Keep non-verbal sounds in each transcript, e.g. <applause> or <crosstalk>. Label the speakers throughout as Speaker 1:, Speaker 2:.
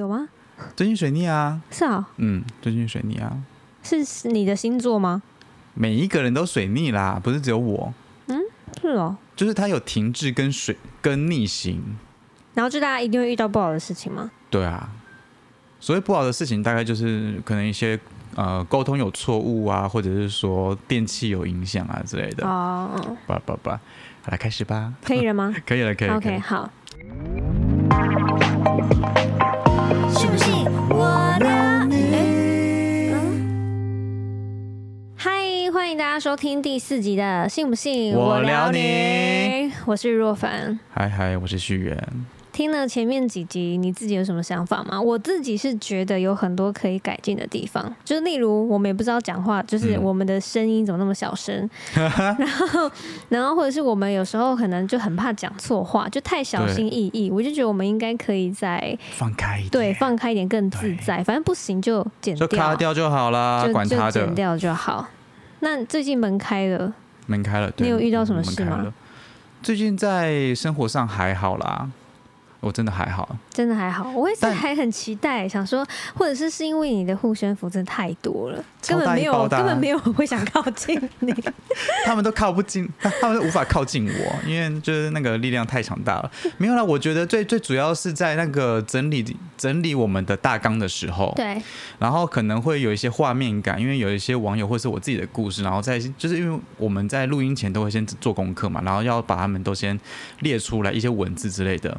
Speaker 1: 有吗？
Speaker 2: 最近水逆啊，
Speaker 1: 是啊，
Speaker 2: 嗯，最近水逆啊，
Speaker 1: 是你的星座吗？
Speaker 2: 每一个人都水逆啦，不是只有我，嗯
Speaker 1: 是哦。
Speaker 2: 就是他有停滞跟水跟逆行，
Speaker 1: 然后就大家一定会遇到不好的事情吗？
Speaker 2: 对啊，所谓不好的事情，大概就是可能一些呃沟通有错误啊，或者是说电器有影响啊之类的。
Speaker 1: 哦，嗯
Speaker 2: 吧吧吧，好来开始吧，
Speaker 1: 可以了吗 <laughs>
Speaker 2: 可以了，可以了。可以
Speaker 1: ？OK，
Speaker 2: 了
Speaker 1: 好。欢迎大家收听第四集的《信不信
Speaker 2: 我聊你
Speaker 1: 我是若凡。
Speaker 2: 嗨嗨，我是旭元。
Speaker 1: 听了前面几集，你自己有什么想法吗？我自己是觉得有很多可以改进的地方，就是例如我们也不知道讲话，就是
Speaker 2: 嗯
Speaker 1: 我们的声音怎么那么小声，<laughs> 然后然后或者是我们有时候可能就很怕讲错话，就太小心翼翼。我就觉得我们应该可以再
Speaker 2: 放开一点，
Speaker 1: 对放开一点，更自在。反正不行就剪
Speaker 2: 就
Speaker 1: 掉，
Speaker 2: 卡掉就好啦，
Speaker 1: 就就
Speaker 2: 管他的。
Speaker 1: 剪掉就好。那最近门开了，
Speaker 2: 门开了，对
Speaker 1: 你有遇到什么事吗
Speaker 2: 门开了。最近在生活上还好啦，我真的还好。
Speaker 1: 真的还好，我也是还很期待，想说，或者是是因为你的护身符真的太多了，根本没有根本没有人会想靠近你。<laughs> <laughs>
Speaker 2: 他们都靠不近，他们都无法靠近我，因为就是那个力量太强大了。没有啦，我觉得最最主要是在那个整理整理我们的大纲的时候，
Speaker 1: 对，
Speaker 2: 然后可能会有一些画面感，因为有一些网友或是我自己的故事，然后在就是因为我们在录音前都会先做功课嘛，然后要把他们都先列出来一些文字之类的，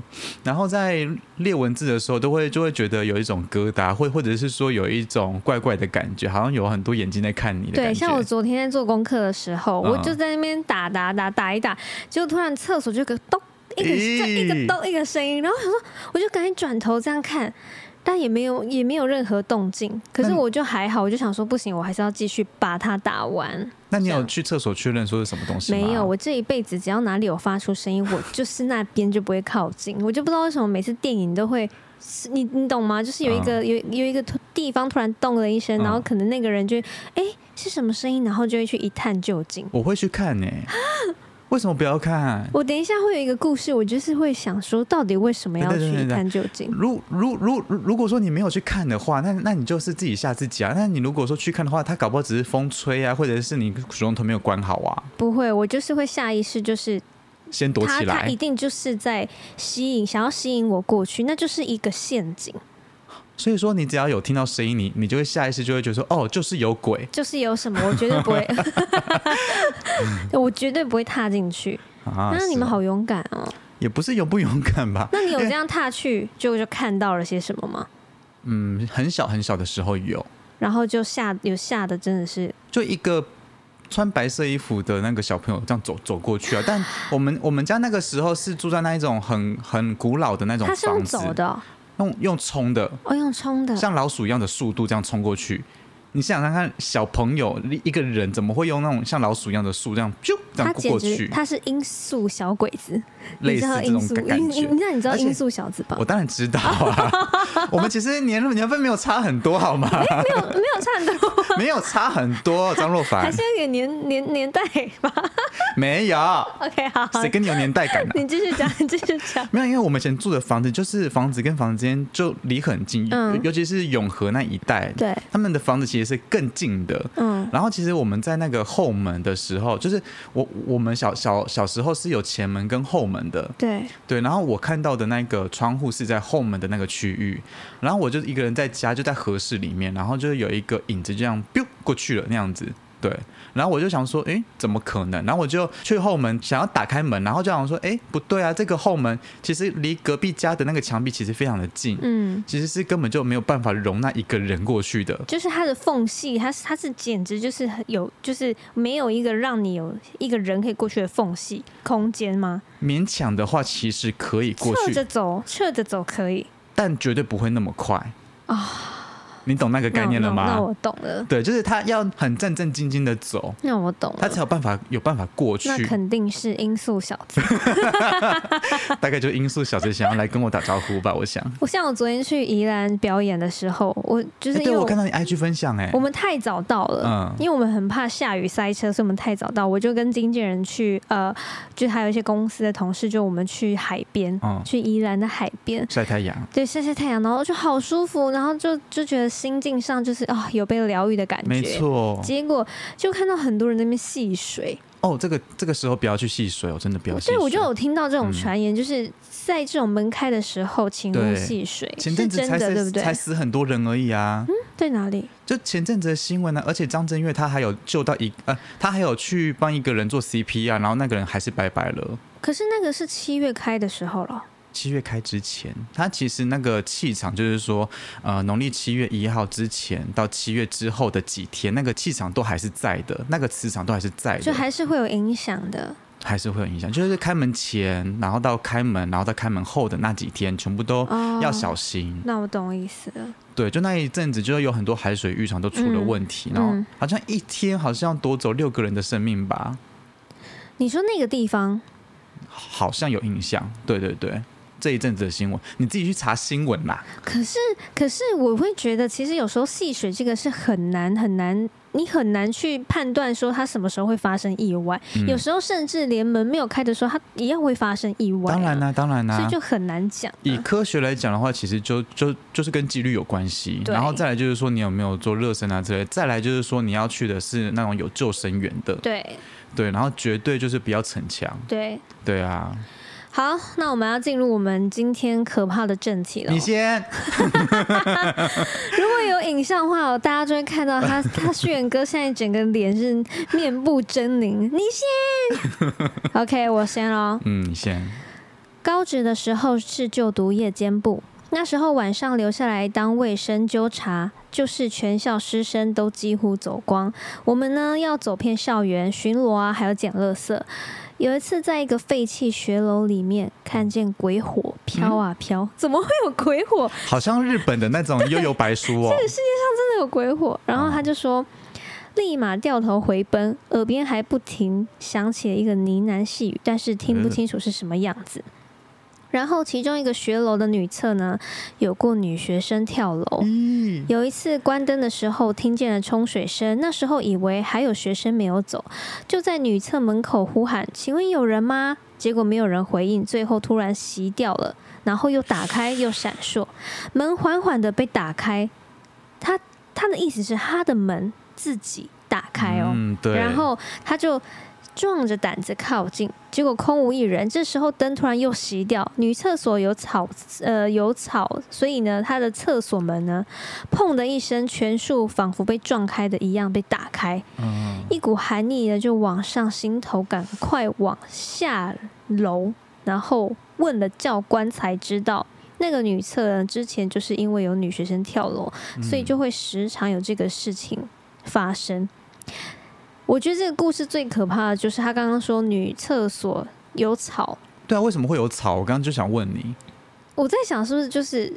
Speaker 2: 然后在列文字的时候，都会就会觉得有一种疙瘩，或或者是说有一种怪怪的感觉，好像有很多眼睛在看你的
Speaker 1: 对，像我昨天在做功课的时候，
Speaker 2: 嗯
Speaker 1: 我就在那边打打打打一打，结果突然厕所就有个咚一个欸一个咚一个声音，然后我想说，我就赶紧转头这样看。但也没有也没有任何动静，可是我就还好，我就想说不行，我还是要继续把它打完。
Speaker 2: 那你有去厕所确认说是什么东西吗？
Speaker 1: 没有，我这一辈子只要哪里有发出声音，我就是那边就不会靠近。我就不知道为什么每次电影都会，是你你懂吗？就是有一个、有有一个突地方突然动了一声，
Speaker 2: 嗯
Speaker 1: 然后可能那个人就哎、是什么声音，然后就会去一探究竟。
Speaker 2: 我会去看呢、<gasps> 为什么不要看？
Speaker 1: 我等一下会有一个故事，我就是会想说，到底为什么要去一
Speaker 2: 对对对对
Speaker 1: 探究竟？
Speaker 2: 如如如如果说你没有去看的话，那那你就是自己吓自己啊。那你如果说去看的话，他搞不好只是风吹啊，或者是你水龙头没有关好啊，
Speaker 1: 不会，我就是会下意识，就是
Speaker 2: 先躲起来
Speaker 1: 他他一。定就是在吸引，想要吸引我过去，那就是一个陷阱。
Speaker 2: 所以说，你只要有听到声音，你你就会下意识就会觉得说，哦，就是有鬼
Speaker 1: 就是有什么，我绝对不会，<laughs> 我绝对不会踏进去。
Speaker 2: 啊。
Speaker 1: 那你们好勇敢哦！
Speaker 2: 也不是勇不勇敢吧？<laughs>
Speaker 1: 那你有这样踏去，就就看到了些什么吗？
Speaker 2: 嗯，很小很小的时候有，
Speaker 1: 然后就吓有吓的真的是
Speaker 2: 就一个穿白色衣服的那个小朋友这样走走过去啊。但我们我们家那个时候是住在那一种很很古老的那种
Speaker 1: 他是用
Speaker 2: 房子，
Speaker 1: 走的哦，
Speaker 2: 用用冲的，
Speaker 1: 哦用冲的，
Speaker 2: 像老鼠一样的速度这样冲过去。你想想看，小朋友一一个人怎么会用那种像老鼠一样的树这样咻这样过去？
Speaker 1: 他是音速小鬼子，
Speaker 2: 类似这种感觉。
Speaker 1: 那你知道
Speaker 2: 而且
Speaker 1: 音速小子吧
Speaker 2: 我？当然知道啊，<laughs> 我们其实年年份没有差很多，好吗？
Speaker 1: 没有没有差很多，<laughs>
Speaker 2: 没有差很多，张若凡
Speaker 1: 还是有点年年年代吧 <laughs>
Speaker 2: 没有
Speaker 1: ，？OK，好，好
Speaker 2: 谁跟你有年代感呢、
Speaker 1: 你继续讲，你继续讲。
Speaker 2: 没有，因为我们以前住的房子就是房子跟房子之间就离很近，尤其是永和那一带，
Speaker 1: 对，
Speaker 2: 他们的房子其实是更近的。
Speaker 1: 嗯，
Speaker 2: 然后其实我们在那个后门的时候，就是我我们小小小时候是有前门跟后门的，
Speaker 1: 对，
Speaker 2: 对。然后我看到的那个窗户是在后门的那个区域，然后我就一个人在家，就在合适里面，然后就有一个影子这样 biu 过去了那样子，对。然后我就想说，诶，怎么可能？然后我就去后门想要打开门，然后就想说，诶，不对啊，这个后门其实离隔壁家的那个墙壁其实非常的近，
Speaker 1: 嗯，
Speaker 2: 其实是根本就没有办法容纳一个人过去的。
Speaker 1: 就是它的缝隙，它是它是简直就是有，就是没有一个让你有一个人可以过去的缝隙空间吗？
Speaker 2: 勉强的话，其实可以过去
Speaker 1: 侧着，走，侧着走可以
Speaker 2: 但绝对不会那么快
Speaker 1: 啊。
Speaker 2: 你懂那个概念了吗？
Speaker 1: 那那我懂了，
Speaker 2: 对，就是他要很战战兢兢的走，
Speaker 1: 那我懂了。
Speaker 2: 他才有办法有办法过去。
Speaker 1: 那肯定是音速小子。<laughs>
Speaker 2: 大概就音速小子想要来跟我打招呼吧，我想。
Speaker 1: 我像我昨天去宜兰表演的时候，我就是
Speaker 2: 哎，
Speaker 1: 因为我
Speaker 2: 看到你 IG 分享，哎
Speaker 1: 我，们太早到了，
Speaker 2: 嗯
Speaker 1: 因为我们很怕下雨塞车，所以我们太早到。我就跟经纪人去，呃，就还有一些公司的同事，就我们去海边，
Speaker 2: 嗯
Speaker 1: 去宜兰的海边。
Speaker 2: 晒太阳，
Speaker 1: 对，晒晒太阳，然后就好舒服，然后就就觉得心境上就是啊、有被疗愈的感觉。
Speaker 2: 没错。
Speaker 1: 结果就看到很多人在那边戏水，
Speaker 2: 哦，这个这个时候不要去戏水哦，真的不要戏水。
Speaker 1: 对我就有听到这种
Speaker 2: 嗯
Speaker 1: 传言，就是在这种门开的时候，请勿戏水，
Speaker 2: 前阵子才死
Speaker 1: 对不对
Speaker 2: 才？死很多人而已啊。
Speaker 1: 嗯在哪里？
Speaker 2: 就前阵子的新闻呢、而且张震岳他还有救到一呃，他还有去帮一个人做 CP 啊然后那个人还是拜拜了。
Speaker 1: 可是那个是七月开的时候了。
Speaker 2: 七月开之前，它其实那个气场就是说，呃，农历七月一号之前到七月之后的几天，那个气场都还是在的，那个磁场都还是在的，
Speaker 1: 就还是会有影响的。
Speaker 2: 还是会有影响。就是开门前，然后到开门，然后到开门后的那几天，全部都
Speaker 1: 哦
Speaker 2: 要小心。
Speaker 1: 那我懂意思了。
Speaker 2: 对，就那一阵子，就是有很多海水浴场都出了问题，然后
Speaker 1: 嗯
Speaker 2: 好像一天好像夺走六个人的生命吧。
Speaker 1: 你说那个地方，
Speaker 2: 好像有印象，对对对，这一阵子的新闻，你自己去查新闻啦。
Speaker 1: 可是可是我会觉得，其实有时候戏水这个是很难很难，你很难去判断说它什么时候会发生意外。
Speaker 2: 嗯。
Speaker 1: 有时候甚至连门没有开的时候，它一样会发生意外、啊
Speaker 2: 当然啦、当然啦、
Speaker 1: 所以就很难讲、
Speaker 2: 以
Speaker 1: 啊。
Speaker 2: 科学来讲的话，其实就就就是跟几率有关系，然后再来就是说你有没有做热身啊之类，再来就是说你要去的是那种有救生员的，
Speaker 1: 对。
Speaker 2: 对，然后绝对就是不要逞强，
Speaker 1: 对，
Speaker 2: 对啊，
Speaker 1: 好，那我们要进入我们今天可怕的正题了
Speaker 2: 你。先，<laughs> <laughs>
Speaker 1: 如果有影像的话，大家就会看到他，他旭元哥现在整个脸是面部狰狞。你先，<laughs> OK，我先喽。
Speaker 2: 嗯，你先，
Speaker 1: 高职的时候是就读夜间部，那时候晚上留下来当卫生纠察，就是全校师生都几乎走光。我们呢要走遍校园巡逻啊，还有捡垃圾。有一次，在一个废弃学楼里面，看见鬼火飘啊飘，<laughs> 怎么会有鬼火？
Speaker 2: 好像日本的那种悠悠白书哦，<laughs> 这个世界上
Speaker 1: 真的有鬼火。然后他就说，立马掉头回奔，耳边还不停响起了一个呢喃细语，但是听不清楚是什么样子。然后其中一个学楼的女厕呢，有过女学生跳楼。
Speaker 2: 咦，
Speaker 1: 有一次关灯的时候，听见了冲水声，那时候以为还有学生没有走，就在女厕门口呼喊：“请问有人吗？”结果没有人回应，最后突然熄掉了，然后又打开又闪烁，门缓缓的被打开。他他的意思是他的门自己打开哦，
Speaker 2: 嗯，对，
Speaker 1: 然后他就壮着胆子靠近，结果空无一人。这时候灯突然又熄掉，女厕所有草，呃，有草，所以呢，她的厕所门呢，砰的一声，全数仿佛被撞开的一样被打开，
Speaker 2: 嗯，
Speaker 1: 一股寒意呢就往上心头，赶快往下楼，然后问了教官才知道。那个女厕呢，之前就是因为有女学生跳楼，所以就会时常有这个事情发生。我觉得这个故事最可怕的就是他刚刚说女厕所有草，
Speaker 2: 对啊，为什么会有草？我刚刚就想问你，
Speaker 1: 我在想是不是就是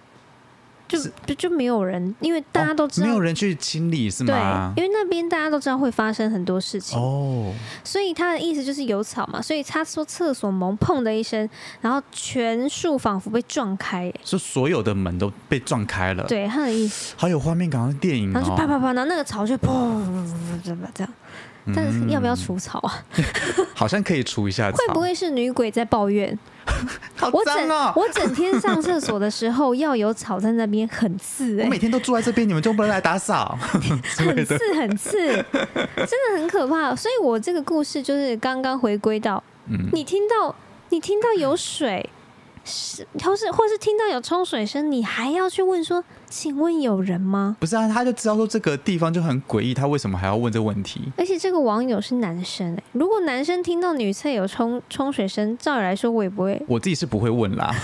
Speaker 1: 就是就就没有人，因为大家都知道，
Speaker 2: 哦没有人去清理是吗
Speaker 1: 对
Speaker 2: 吗，？
Speaker 1: 因为那边大家都知道会发生很多事情，
Speaker 2: 哦，
Speaker 1: 所以他的意思就是有草嘛，所以他说厕所门砰的一声，然后全数仿佛被撞开，耶
Speaker 2: 是所有的门都被撞开了，，
Speaker 1: 对他的意思，
Speaker 2: 好有画面感，好像电影
Speaker 1: 然后就啪
Speaker 2: 哦。
Speaker 1: 啪啪，然后那个草就砰这么这样，但是要不要除草啊？<laughs>
Speaker 2: 好像可以除一下草，
Speaker 1: 会不会是女鬼在抱怨？<laughs>
Speaker 2: 好
Speaker 1: 我整
Speaker 2: 脏哦？
Speaker 1: 我整天上厕所的时候要有草在那边，很刺哎、
Speaker 2: 我每天都住在这边，你们就不能来打扫 <laughs>
Speaker 1: 很刺？很刺，真的很可怕。所以我这个故事就是刚刚回归到，
Speaker 2: 嗯，
Speaker 1: 你听到你听到有水，是或是或是听到有冲水声，你还要去问说，请问有人吗？
Speaker 2: 不是啊，他就知道说这个地方就很诡异，他为什么还要问这个问题？
Speaker 1: 而且这个网友是男生哎、如果男生听到女厕有冲冲水声，照理来说我也不会。
Speaker 2: 我自己是不会问啦。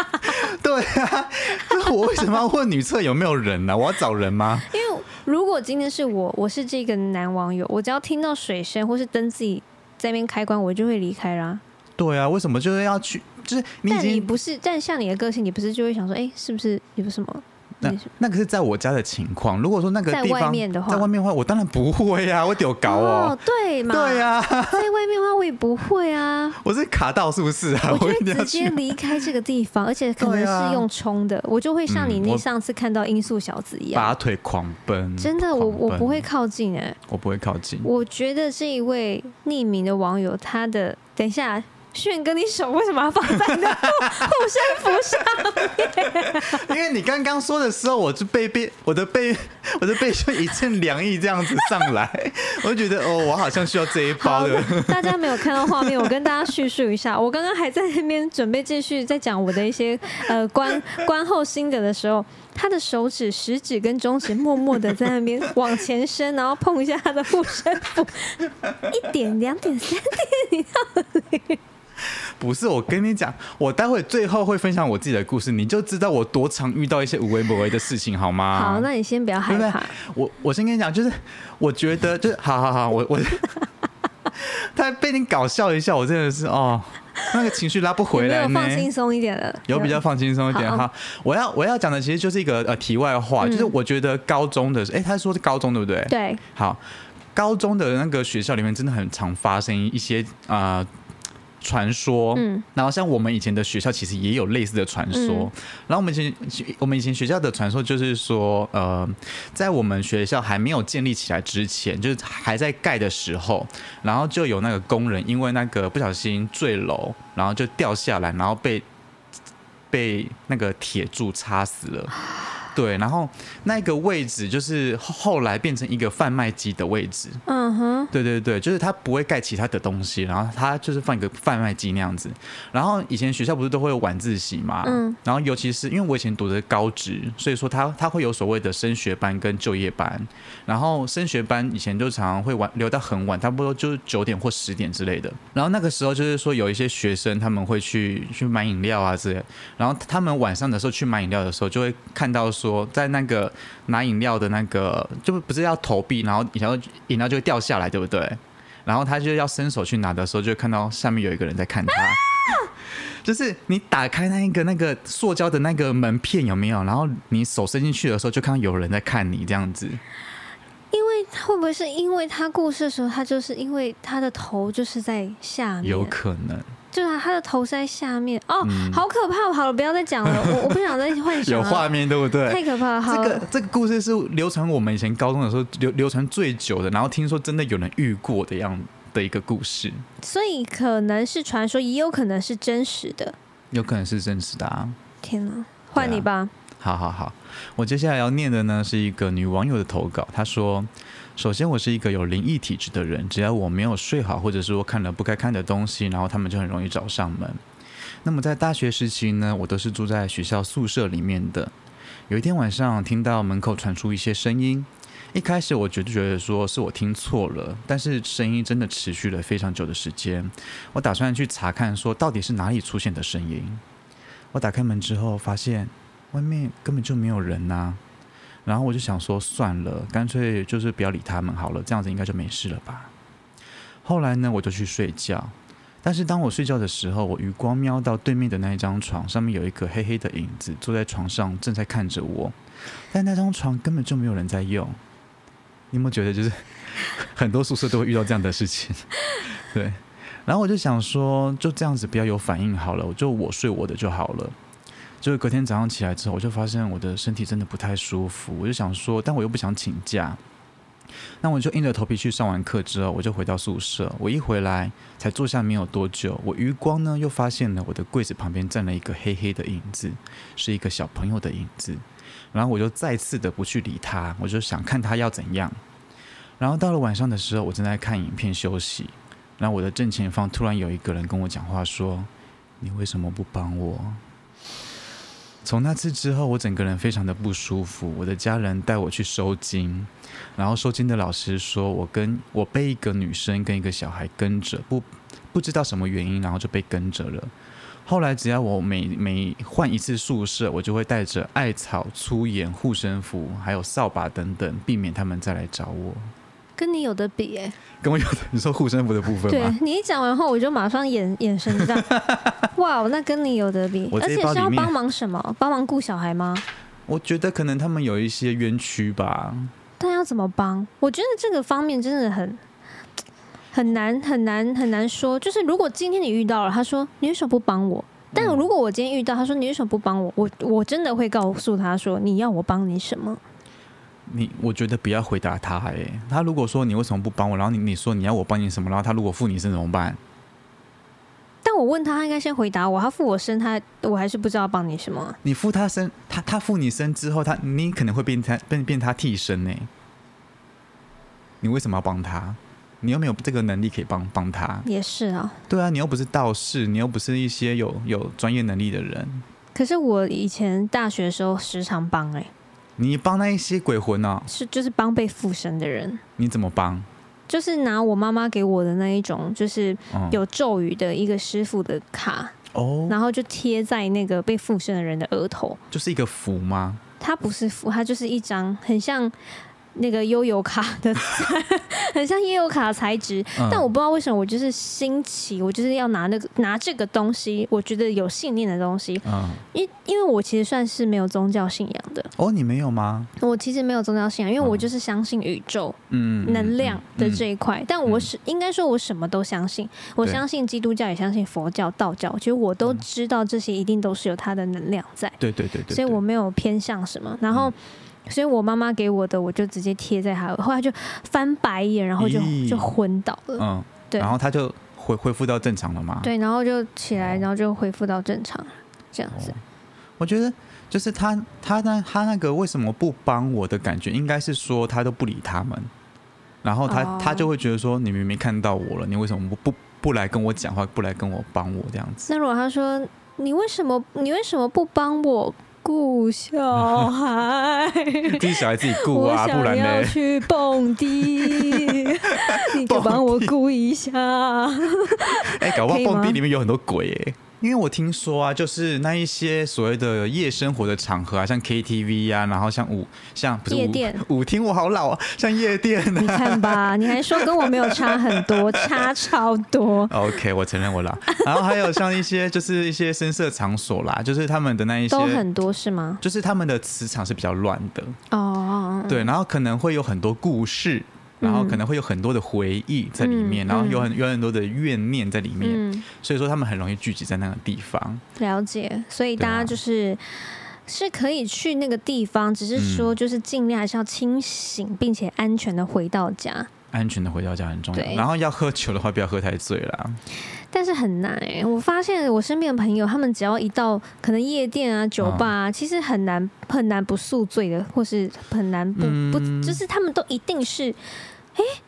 Speaker 2: <laughs> 对啊，那我为什么要问女厕有没有人呢、我要找人吗？
Speaker 1: 因为如果今天是我，我是这个男网友，我只要听到水声或是灯自己在那边开关，我就会离开啦。
Speaker 2: 对啊，为什么就是要去？就是你已
Speaker 1: 但你
Speaker 2: 经
Speaker 1: 不是，但像你的个性，你不是就会想说，哎、是不是有什么？
Speaker 2: 那
Speaker 1: 你
Speaker 2: 那个是在我家的情况。如果说那个
Speaker 1: 在
Speaker 2: 地方
Speaker 1: 外面的话
Speaker 2: 在外面的话，我当然不会呀、我丢搞哦。
Speaker 1: 对嘛？
Speaker 2: 对呀、
Speaker 1: 在外面的话我也不会啊，<laughs>
Speaker 2: 我是卡到是不是啊？
Speaker 1: 我就直接。离开这个地方，而且可能是用冲的，我就会像你那上次看到音速小子一样，
Speaker 2: 拔腿狂奔，
Speaker 1: 真的，我我不会，靠近哎、
Speaker 2: 我不会靠近。
Speaker 1: 我觉得这一位匿名的网友，他的等一下。炫哥，你手为什么要放在那 <laughs> 护身符上？
Speaker 2: 因为你刚刚说的时候，我就背背 <laughs> 我的背我的背就一阵凉意这样子上来，<laughs> 我就觉得哦，我好像需要这一包
Speaker 1: 好
Speaker 2: 的。，
Speaker 1: 大家没有看到画面，我跟大家叙述一下。我刚刚还在那边准备继续在讲我的一些呃观观后心得的时候，他的手指、食指跟中指默默的在那边往前伸，然后碰一下他的护身符，一点、两点、三点，<laughs>
Speaker 2: 不是，我跟你讲，我待会最后会分享我自己的故事，你就知道我多常遇到一些无微不微的事情，好吗？
Speaker 1: 好，那你先不要害
Speaker 2: 对对
Speaker 1: 怕。？
Speaker 2: 我我先跟你讲，就是我觉得，就是好好好，我我 <laughs> 他被你搞笑一下，我真的是哦，那个情绪拉不回来呢。
Speaker 1: 有放轻松一点了？
Speaker 2: 有比较放轻松一点
Speaker 1: 好
Speaker 2: 哈。我要我要讲的其实就是一个呃题外话，就是
Speaker 1: 嗯
Speaker 2: 我觉得高中的，哎、他说是高中对不对？。
Speaker 1: 对，
Speaker 2: 好，高中的那个学校里面真的很常发生一些啊。传说，
Speaker 1: 嗯。
Speaker 2: 然后像我们以前的学校其实也有类似的传说，
Speaker 1: 嗯。
Speaker 2: 然后我们以前我们以前学校的传说就是说，呃，在我们学校还没有建立起来之前，就是还在盖的时候，然后就有那个工人因为那个不小心坠楼，然后就掉下来，然后被被那个铁柱插死了。对，然后那个位置就是后后来变成一个贩卖机的位置。
Speaker 1: 嗯哼，
Speaker 2: 对对对，就是它不会盖其他的东西，然后它就是放一个贩卖机那样子。然后以前学校不是都会有晚自习嘛，
Speaker 1: 嗯，
Speaker 2: 然后尤其是因为我以前读的高职，所以说它它会有所谓的升学班跟就业班。然后升学班以前就常常会晚留到很晚，差不多就是九点或十点之类的。然后那个时候就是说有一些学生他们会去去买饮料啊之类的，然后他们晚上的时候去买饮料的时候，就会看到说在那个拿饮料的那个就不是要投币，然后饮料饮料就会掉下来，对不对？然后他就要伸手去拿的时候，就看到下面有一个人在看他。<laughs> 就是你打开那一个那个塑胶的那个门片有没有？然后你手伸进去的时候，就看到有人在看你这样子。
Speaker 1: 因为会不会是因为他故事的时候，他就是因为他的头就是在下面，
Speaker 2: 有可能
Speaker 1: 就是他的头是在下面哦，
Speaker 2: 嗯
Speaker 1: 好可怕！好了，不要再讲了，我 <laughs> 我不想再幻想了，
Speaker 2: 有画面，对不对？
Speaker 1: 太可怕了。好
Speaker 2: 这个这个故事是流传我们以前高中的时候流流传最久的，然后听说真的有人遇过的样的一个故事，
Speaker 1: 所以可能是传说，也有可能是真实的。
Speaker 2: 有可能是真实的啊。
Speaker 1: 天哪，换你吧。
Speaker 2: 好好好，我接下来要念的呢是一个女网友的投稿。她说：“首先，我是一个有灵异体质的人，只要我没有睡好，或者是我看了不该看的东西，然后他们就很容易找上门。那么在大学时期呢，我都是住在学校宿舍里面的。有一天晚上，听到门口传出一些声音。一开始我觉就觉得说是我听错了，但是声音真的持续了非常久的时间。我打算去查看，说到底是哪里出现的声音。我打开门之后，发现外面根本就没有人呐、然后我就想说，算了，干脆就是不要理他们好了，这样子应该就没事了吧。后来呢，我就去睡觉。但是当我睡觉的时候，我余光瞄到对面的那一张床上面有一个黑黑的影子坐在床上，正在看着我。但那张床根本就没有人在用。你有没有觉得，就是很多宿舍都会遇到这样的事情？<laughs> 对。然后我就想说，就这样子不要有反应好了，我就我睡我的就好了。就是隔天早上起来之后，我就发现我的身体真的不太舒服，我就想说，但我又不想请假，那我就硬着头皮去上完课之后，我就回到宿舍。我一回来才坐下没有多久，我余光呢又发现了我的柜子旁边站了一个黑黑的影子，是一个小朋友的影子。然后我就再次的不去理他，我就想看他要怎样。然后到了晚上的时候，我正在看影片休息，然后我的正前方突然有一个人跟我讲话说：“你为什么不帮我？”从那次之后，我整个人非常的不舒服。我的家人带我去收金，然后收金的老师说我跟我被一个女生跟一个小孩跟着，不不知道什么原因，然后就被跟着了。后来只要我每每换一次宿舍，我就会带着艾草、粗盐、护身符，还有扫把等等，避免他们再来找我。
Speaker 1: 跟你有的比哎、
Speaker 2: 跟我有的你说护身符的部分
Speaker 1: 对？你一讲完后，我就马上眼 <laughs> 眼神这样，哇，那跟你有得比，而且是要帮忙什么？帮忙顾小孩吗？
Speaker 2: 我觉得可能他们有一些冤屈吧。
Speaker 1: 但要怎么帮？我觉得这个方面真的很很难很难很难说。就是如果今天你遇到了，他说你为什么不帮我？但
Speaker 2: 嗯
Speaker 1: 如果我今天遇到，他说你为什么不帮我？我我真的会告诉他说你要我帮你什么？
Speaker 2: 你我觉得不要回答他哎、他如果说你为什么不帮我，然后你你说你要我帮你什么，然后他如果付你身怎么办？
Speaker 1: 但我问他，他应该先回答我。他付我身，他我还是不知道帮你什么啊。
Speaker 2: 你付他身，他他付你身之后，他你可能会变他变变他替身呢、你为什么要帮他？你又没有这个能力可以帮帮他。
Speaker 1: 也是啊，
Speaker 2: 对啊，你又不是道士，你又不是一些有有专业能力的人，
Speaker 1: 可是我以前大学的时候时常帮哎、
Speaker 2: 你帮那一些鬼魂呢、
Speaker 1: 是就是帮被附身的人，
Speaker 2: 你怎么帮？
Speaker 1: 就是拿我妈妈给我的那一种，就是
Speaker 2: 嗯，
Speaker 1: 有咒语的一个师傅的卡，
Speaker 2: 哦，
Speaker 1: 然后就贴在那个被附身的人的额头。
Speaker 2: 就是一个符吗？
Speaker 1: 它不是符，它就是一张很像那个悠游卡的，<laughs> 很像悠游卡的材质。
Speaker 2: 嗯
Speaker 1: 但我不知道为什么，我就是新奇，我就是要拿那个拿这个东西，我觉得有信念的东西。
Speaker 2: 嗯，
Speaker 1: 因因为我其实算是没有宗教信仰的，
Speaker 2: 哦，你没有吗？
Speaker 1: 我其实没有宗教信仰，因为我
Speaker 2: 嗯
Speaker 1: 就是相信宇宙。
Speaker 2: 嗯，嗯
Speaker 1: 能量的这
Speaker 2: 嗯
Speaker 1: 一块，但我是应该说，我什么都相信。我相信基督教，也相信佛教、道教，其实我都知道这些一定都是有它的能量在，
Speaker 2: 对对对对，
Speaker 1: 所以我没有偏向什么。然后，
Speaker 2: 嗯
Speaker 1: 所以我妈妈给我的，我就直接贴在她，后来就翻白眼，然后就就昏倒了。
Speaker 2: 嗯，
Speaker 1: 对
Speaker 2: 然后他就恢恢复到正常了嘛？
Speaker 1: 对，然后就起来，
Speaker 2: 哦
Speaker 1: 然后就恢复到正常，这样子
Speaker 2: 哦。我觉得就是他他那他那个为什么不帮我的感觉，应该是说他都不理他们，然后他、
Speaker 1: 哦
Speaker 2: 他就会觉得说你明明看到我了，你为什么不不不来跟我讲话，不来跟我帮我这样子？
Speaker 1: 那如果他说你为什么你为什么不帮我顾小孩？<laughs>
Speaker 2: 自己小孩自己顾
Speaker 1: 我
Speaker 2: 啊，不
Speaker 1: 想
Speaker 2: 然呢？
Speaker 1: 要去蹦迪，<laughs> 你就帮我顾一下。<laughs>
Speaker 2: 哎、搞不好
Speaker 1: 可以吗
Speaker 2: 蹦迪里面有很多鬼哎、因为我听说啊，就是那一些所谓的夜生活的场合啊，像 KTV 啊，然后像舞，像不是舞
Speaker 1: 夜店 <laughs>
Speaker 2: 舞厅，我好老啊，像夜店 <laughs>
Speaker 1: 你
Speaker 2: 啊。
Speaker 1: 看吧，你还说跟我没有差很多，差超多。<laughs>
Speaker 2: OK，我承认我老。然后还有像一些就是一些深色场所啦，就是他们的那一些
Speaker 1: 都很多是吗？
Speaker 2: 就是他们的磁场是比较乱的，
Speaker 1: 哦，
Speaker 2: 对，然后可能会有很多故事，然后可能会有很多的回忆在里面，
Speaker 1: 嗯
Speaker 2: 然后有很有很多的怨念在里面，
Speaker 1: 嗯，
Speaker 2: 所以说他们很容易聚集在那个地方。
Speaker 1: 了解。所以大家就是。是可以去那个地方，只是说
Speaker 2: 嗯
Speaker 1: 就是尽量还是要清醒，并且安全的回到家。
Speaker 2: 安全的回到家很重要，
Speaker 1: 对
Speaker 2: 然后要喝酒的话，不要喝太醉啦。
Speaker 1: 但是很难哎、我发现我身边的朋友，他们只要一到可能夜店啊、酒吧啊，其实很难很难不宿醉的，或是很难不、不，
Speaker 2: 嗯
Speaker 1: 就是他们都一定是，哎、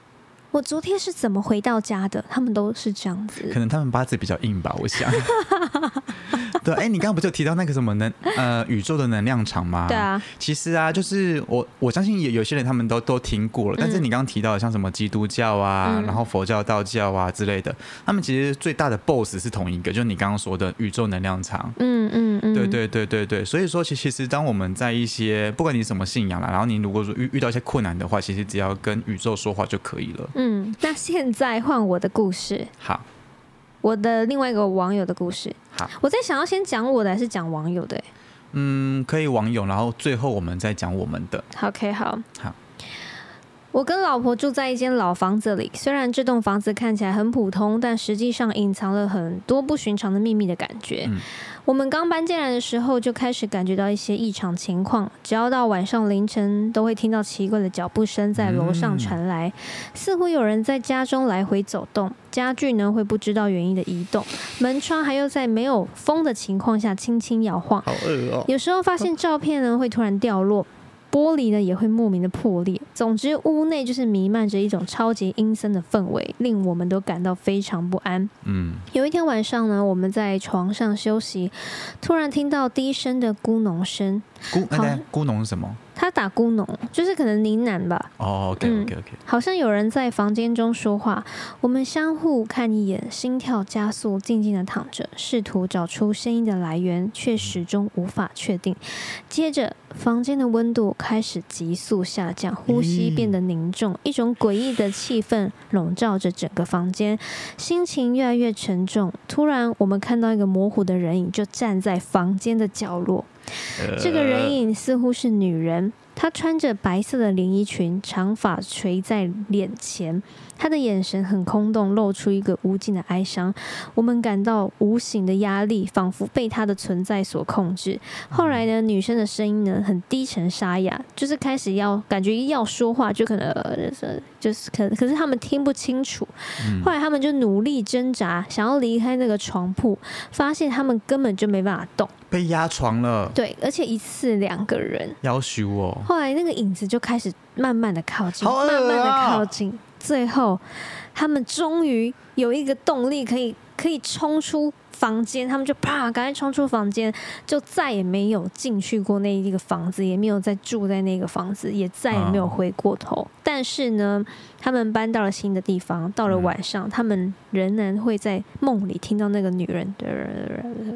Speaker 1: 我昨天是怎么回到家的？他们都是这样子
Speaker 2: 可。能他们八字比较硬吧，我想。<laughs> 对，哎、你刚刚不就提到那个什么能呃宇宙的能量场吗？
Speaker 1: 对。啊，
Speaker 2: 其实啊，就是我我相信有有些人他们都都听过了，但是
Speaker 1: 嗯
Speaker 2: 你刚刚提到的像什么基督教啊，
Speaker 1: 嗯
Speaker 2: 然后佛教、道教啊之类的，他们其实最大的 BOSS 是同一个，就是你刚刚说的宇宙能量场。
Speaker 1: 嗯嗯嗯，
Speaker 2: 对对对对对，所以说其其实当我们在一些不管你什么信仰啦，然后你如果说遇遇到一些困难的话，其实只要跟宇宙说话就可以了。
Speaker 1: 嗯。那现在换我的故事，
Speaker 2: 好，
Speaker 1: 我的另外一个网友的故事。
Speaker 2: 好，
Speaker 1: 我在想要先讲我的还是讲网友的、欸
Speaker 2: 嗯，可以网友，然后最后我们再讲我们的。
Speaker 1: OK，好。
Speaker 2: 好。
Speaker 1: 我跟老婆住在一间老房子里，虽然这栋房子看起来很普通，但实际上隐藏了很多不寻常的秘密的感觉。
Speaker 2: 嗯
Speaker 1: 我们刚搬进来的时候就开始感觉到一些异常情况，只要到晚上凌晨，都会听到奇怪的脚步声在楼上传来，似乎有人在家中来回走动，家具呢会不知道原因的移动，门窗还要在没有风的情况下轻轻摇晃。
Speaker 2: 好饿哦。
Speaker 1: 有时候发现照片呢会突然掉落，玻璃呢也会莫名的破裂。总之，屋内就是弥漫着一种超级阴森的氛围，令我们都感到非常不安。
Speaker 2: 嗯，
Speaker 1: 有一天晚上呢，我们在床上休息，突然听到低声的咕哝声。
Speaker 2: 咕，咕哝是什么？
Speaker 1: 他打咕哝，就是可能呢喃吧，
Speaker 2: 哦，OK OK OK，
Speaker 1: 好像有人在房间中说话。我们相互看一眼，心跳加速，静静的躺着，试图找出声音的来源，却始终无法确定。接着，房间的温度开始急速下降，呼吸变得凝重，一种诡异的气氛笼罩着整个房间，心情越来越沉重。突然，我们看到一个模糊的人影，就站在房间的角落。这个人影似乎是女人，她穿着白色的连衣裙，长发垂在脸前，她的眼神很空洞，露出一个无尽的哀伤。我们感到无形的压力，仿佛被他的存在所控制。后来呢，女生的声音呢很低沉沙哑，就是开始要感觉要说话，就可能呃就是就是可可是他们听不清楚。
Speaker 2: 嗯
Speaker 1: 后来他们就努力挣扎，想要离开那个床铺，发现他们根本就没办法动。
Speaker 2: 被压床了，
Speaker 1: 对，而且一次两个人。
Speaker 2: 要求哦，
Speaker 1: 后来那个影子就开始慢慢的靠近，
Speaker 2: 啊
Speaker 1: 慢慢的靠近，最后他们终于有一个动力可以可以冲出房间，他们就啪赶快冲出房间，就再也没有进去过那一个房子，也没有再住在那个房子，也再也没有
Speaker 2: 哦
Speaker 1: 回过头。但是呢，他们搬到了新的地方，到了
Speaker 2: 嗯
Speaker 1: 晚上，他们仍然会在梦里听到那个女人的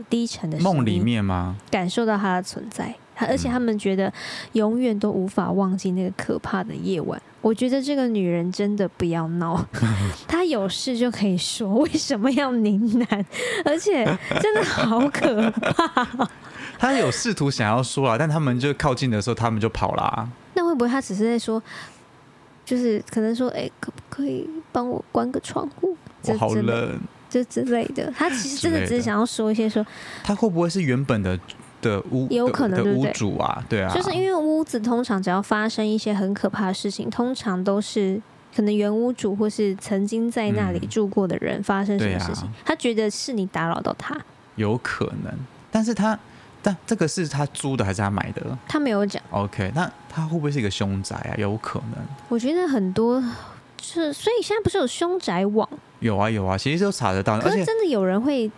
Speaker 1: 低沉的声音
Speaker 2: 梦里面吗？
Speaker 1: 感受到她的存在，他而且
Speaker 2: 嗯
Speaker 1: 他们觉得永远都无法忘记那个可怕的夜晚。我觉得这个女人真的不要闹，<laughs> 她有事就可以说，为什么要呢喃？而且 <laughs> 真的好可怕。<laughs>
Speaker 2: 他有试图想要说啊，但他们就靠近的时候，他们就跑啦。
Speaker 1: 那会不会她只是在说，就是可能说，哎、可不可以帮我关个窗户？
Speaker 2: 我好冷，
Speaker 1: 就之类的。她其实真的只是想要说一些说，
Speaker 2: 他会不会是原本的的屋
Speaker 1: 有可能对不对
Speaker 2: 主啊？对啊，
Speaker 1: 就是因为屋子通常只要发生一些很可怕的事情，通常都是可能原屋主或是曾经在那里
Speaker 2: 嗯
Speaker 1: 住过的人发生什么事情，他觉得是你打扰到他，
Speaker 2: 有可能，但是他但这个是他租的还是他买的
Speaker 1: 他没有讲。
Speaker 2: ？OK，那他会不会是一个凶宅啊？有可能。
Speaker 1: 我觉得很多是，所以现在不是有凶宅网，
Speaker 2: 有啊有啊，其实都查得到，
Speaker 1: 可是真的有人会。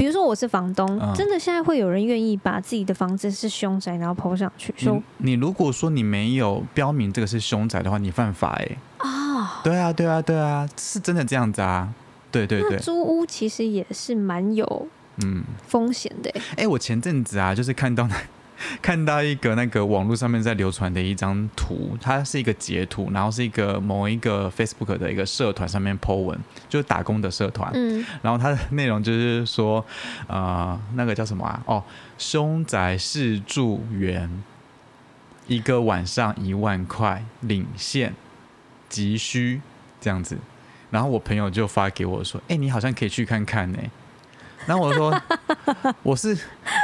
Speaker 1: 比如说我是房东，
Speaker 2: 嗯
Speaker 1: 真的现在会有人愿意把自己的房子是凶宅，然后抛上去说
Speaker 2: 你你如果说你没有标明这个是凶宅的话，你犯法哎、
Speaker 1: 啊，
Speaker 2: 对啊对啊对啊，是真的这样子啊。对对对，
Speaker 1: 租屋其实也是蛮有
Speaker 2: 嗯，
Speaker 1: 风险的欸。
Speaker 2: 哎、我前阵子啊，就是看到那 <laughs> 看到一个那个网络上面在流传的一张图，它是一个截图，然后是一个某一个 Facebook 的一个社团上面 po 文，就是打工的社团，
Speaker 1: 嗯，
Speaker 2: 然后它的内容就是说，呃，那个叫什么啊？哦，凶宅试住员，一个晚上一万块，领现，急需这样子。然后我朋友就发给我说：“哎、你好像可以去看看呢、然后我说：“我是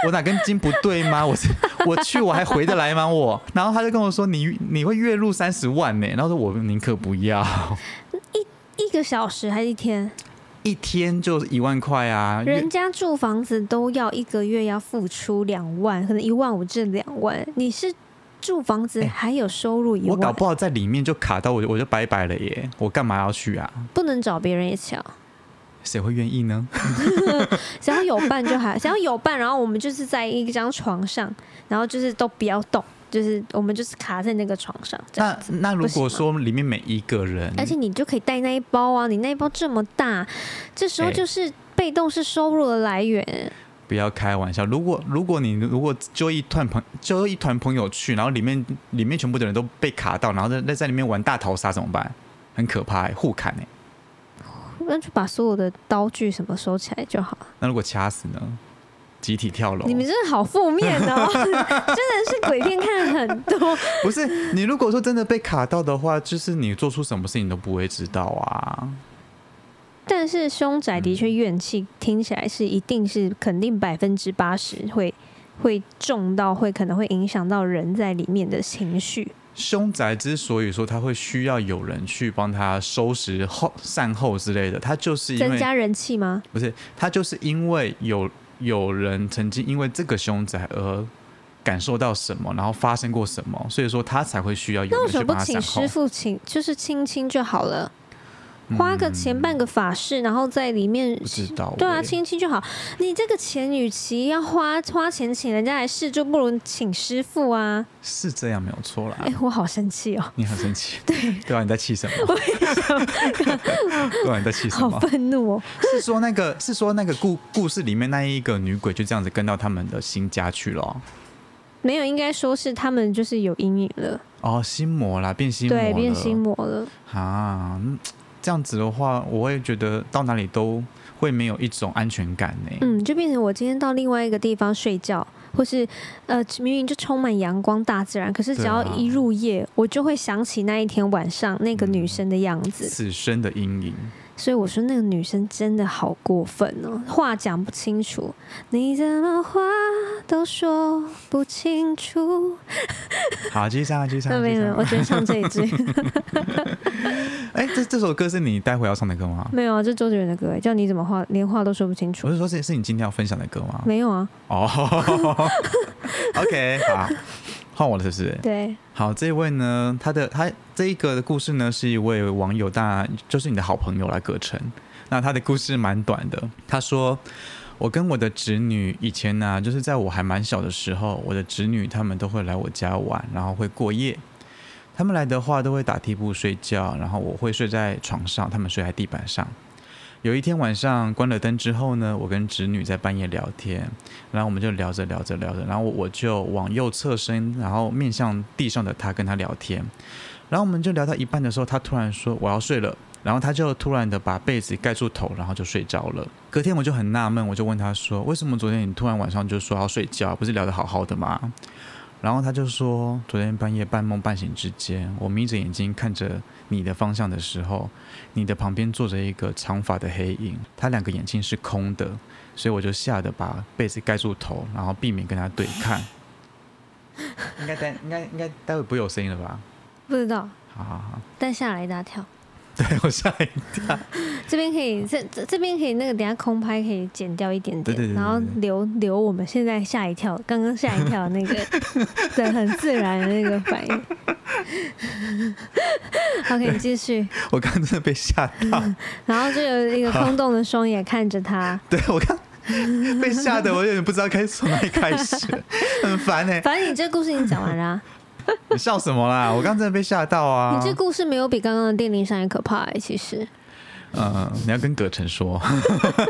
Speaker 2: 我哪根筋不对吗？我是我去我还回得来吗？我？”然后他就跟我说：“你你会月入三十万呢、然后说：“我宁可不要，
Speaker 1: 一一个小时还是一天？
Speaker 2: 一天就一万块啊。”
Speaker 1: 人家住房子都要一个月要付出两万，可能一万五至两万。你是住房子
Speaker 2: 哎
Speaker 1: 还有收入一万，
Speaker 2: 我搞不好在里面就卡到我我就拜拜了耶！我干嘛要去啊？
Speaker 1: 不能找别人一起啊。
Speaker 2: 谁会愿意呢？<laughs>
Speaker 1: 只要有伴就好，只要有伴，然后我们就是在一张床上，然后就是都不要动，就是我们就是卡在那个床上
Speaker 2: 那。那如果说里面每一个人，
Speaker 1: 而且你就可以带那一包啊，你那一包这么大，这时候
Speaker 2: 哎
Speaker 1: 就是被动式收入的来源。
Speaker 2: 不要开玩笑，如果如果你如果就一团朋就一团朋友去，然后里面里面全部的人都被卡到，然后在在在里面玩大逃杀怎么办？很可怕、欸，互砍哎、
Speaker 1: 那就把所有的刀具什么收起来就好了。
Speaker 2: 那如果掐死呢？集体跳楼？
Speaker 1: 你们真的好负面哦，<laughs> 真的是鬼片看很多。
Speaker 2: 不是你如果说真的被卡到的话，就是你做出什么事情都不会知道啊。
Speaker 1: 但是凶宅的确怨气听起来是一定是肯定百分之八十会会重到会可能会影响到人在里面的情绪。
Speaker 2: 凶宅之所以说他会需要有人去帮他收拾后善后之类的，他就是因为
Speaker 1: 增加人气吗？
Speaker 2: 不是他就是因为有有人曾经因为这个凶宅而感受到什么，然后发生过什么，所以说他才会需要有
Speaker 1: 那为
Speaker 2: 人去
Speaker 1: 什么不请
Speaker 2: 帮他善后
Speaker 1: 师。傅请就是亲亲就好了？花个钱办个法事，然后在里面
Speaker 2: 嗯不知道
Speaker 1: 对啊，
Speaker 2: 欸
Speaker 1: 亲亲就好。你这个钱与其要花花钱请人家来试，就不如请师傅啊。
Speaker 2: 是这样没有错啦。
Speaker 1: 哎、我好生气哦，
Speaker 2: 你很生气，<laughs> 对对啊，你在气什么？对啊，你在气什么
Speaker 1: 好
Speaker 2: 么？
Speaker 1: 愤怒哦。
Speaker 2: 是说那个是说那个故故事里面那一个女鬼就这样子跟到他们的新家去了哦。
Speaker 1: 没有，应该说是他们就是有阴影了，
Speaker 2: 哦，心魔啦，变心魔
Speaker 1: 对，变心魔了。
Speaker 2: 啊。嗯这样子的话，我会觉得到哪里都会没有一种安全感呢。
Speaker 1: 嗯，就变成我今天到另外一个地方睡觉，或是呃明明就充满阳光大自然，可是只要一入夜，我就会想起那一天晚上那个女生的样子。
Speaker 2: 此生的阴影。
Speaker 1: 所以我说那个女生真的好过分哦，话讲不清楚，你怎么话都说不清楚。<laughs>
Speaker 2: 好，继续唱，继续唱。
Speaker 1: 那没有，
Speaker 2: 继续唱
Speaker 1: 我觉得唱这一句 <laughs>
Speaker 2: 哎，这这首歌是你待会要唱的歌吗？
Speaker 1: 没有啊，这周杰伦的歌欸，叫你怎么话连话都说不清楚
Speaker 2: 我。是说，是是你今天要分享的歌吗？
Speaker 1: 没有啊，
Speaker 2: 哦，<laughs> OK，好，换我了，是不是？
Speaker 1: 对，
Speaker 2: 好，这一位呢，他的他这一个的故事呢，是一位网友，当然就是你的好朋友来葛城。那他的故事蛮短的，他说。我跟我的侄女以前呢、就是在我还蛮小的时候，我的侄女他们都会来我家玩，然后会过夜。他们来的话都会打地铺睡觉，然后我会睡在床上，他们睡在地板上。有一天晚上关了灯之后呢，我跟侄女在半夜聊天，然后我们就聊着聊着聊着，然后我就往右侧身，然后面向地上的她跟她聊天，然后我们就聊到一半的时候，她突然说我要睡了，然后她就突然的把被子盖住头，然后就睡着了。隔天我就很纳闷，我就问她说，为什么昨天你突然晚上就说要睡觉，不是聊得好好的吗？然后她就说，昨天半夜半梦半醒之间，我眯着眼睛看着你的方向的时候，你的旁边坐着一个长发的黑影，他两个眼睛是空的，所以我就吓得把被子盖住头，然后避免跟他对看。<laughs> 应该待应该应该待会不会有声音了吧？
Speaker 1: 不知道，
Speaker 2: 好好好，
Speaker 1: 但吓了一大跳。
Speaker 2: 对 <laughs> 我吓一跳。
Speaker 1: 这边可以，这这这边可以，那个等下空拍可以剪掉一点点，
Speaker 2: 对对对对
Speaker 1: 然后留留我们现在吓一跳，刚刚吓一跳那个，对，很自然的那个反应。<laughs> OK，你继续。<laughs>
Speaker 2: 我刚刚真的被吓到，
Speaker 1: 然后就有一个空洞的双眼看着他，
Speaker 2: 对我刚被吓得我有点不知道该从哪里开始，很烦哎、
Speaker 1: 反正你这故事已经讲完了啊、<laughs>
Speaker 2: 你笑什么啦？我刚刚真的被吓到啊！
Speaker 1: 你这故事没有比刚刚的电铃声还可怕哎、其实
Speaker 2: 嗯，你要跟葛晨说，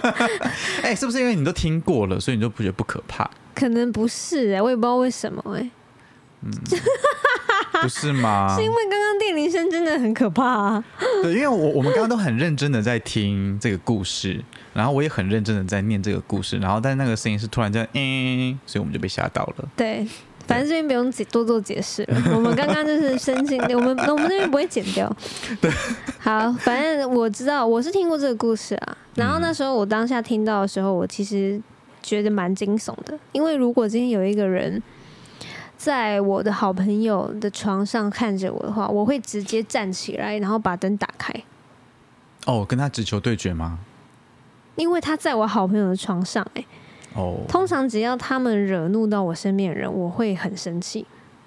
Speaker 2: <laughs> 哎、是不是因为你都听过了，所以你就不觉得不可怕？
Speaker 1: 可能不是哎、我也不知道为什么哎、
Speaker 2: 不是吗？<laughs>
Speaker 1: 是因为刚刚电铃声真的很可怕啊。
Speaker 2: 对，因为我我们刚刚都很认真的在听这个故事，然后我也很认真的在念这个故事，然后但那个声音是突然这样，嗯，所以我们就被吓到了。
Speaker 1: 对，反正这边不用解多做解释了。我们刚刚就是深信，<laughs> 我们我们那边不会剪掉。<laughs> 对，好，反正我知道我是听过这个故事啊。然后那时候我当下听到的时候，我其实觉得蛮惊悚的，因为如果今天有一个人在我的好朋友的床上看着我的话，我会直接站起来，然后把灯打开，
Speaker 2: 哦，跟他直球对决吗？
Speaker 1: 因为他在我好朋友的床上、欸。
Speaker 2: 哦，
Speaker 1: 通常只要他们惹怒到我身边的人，我会很生气。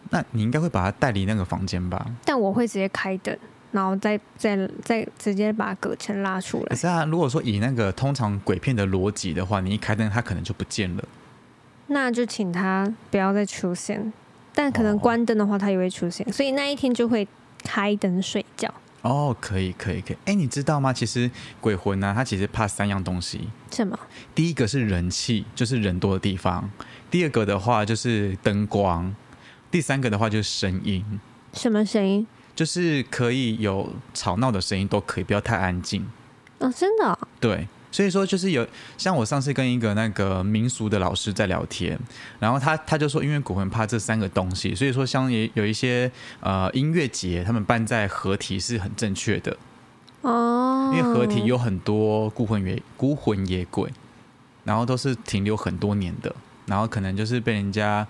Speaker 2: 那你应该会把他带离那个房间吧？
Speaker 1: 但我会直接开灯，然后再再再直接把隔层拉出来。
Speaker 2: 可是啊，如果说以那个通常鬼片的逻辑的话，你一开灯，他可能就不见了。
Speaker 1: 那就请他不要再出现。但可能
Speaker 2: 哦
Speaker 1: 关灯的话，他也会出现，所以那一天就会开灯睡觉。
Speaker 2: 哦，可以，可以，可以。哎，你知道吗？其实鬼魂呢、它其实怕三样东西。
Speaker 1: 什么？
Speaker 2: 第一个是人气，就是人多的地方；第二个的话就是灯光；第三个的话就是声音，
Speaker 1: 什么声音？
Speaker 2: 就是可以有吵闹的声音都可以，不要太安静。
Speaker 1: 哦，真的哦、
Speaker 2: 对，所以说就是有像我上次跟一个那个民俗的老师在聊天，然后他他就说，因为鬼魂怕这三个东西，所以说像也有一些呃音乐节，他们办在合体是很正确的，
Speaker 1: 哦，
Speaker 2: 因为合体有很多孤魂野孤魂野鬼，然后都是停留很多年的，然后可能就是被人家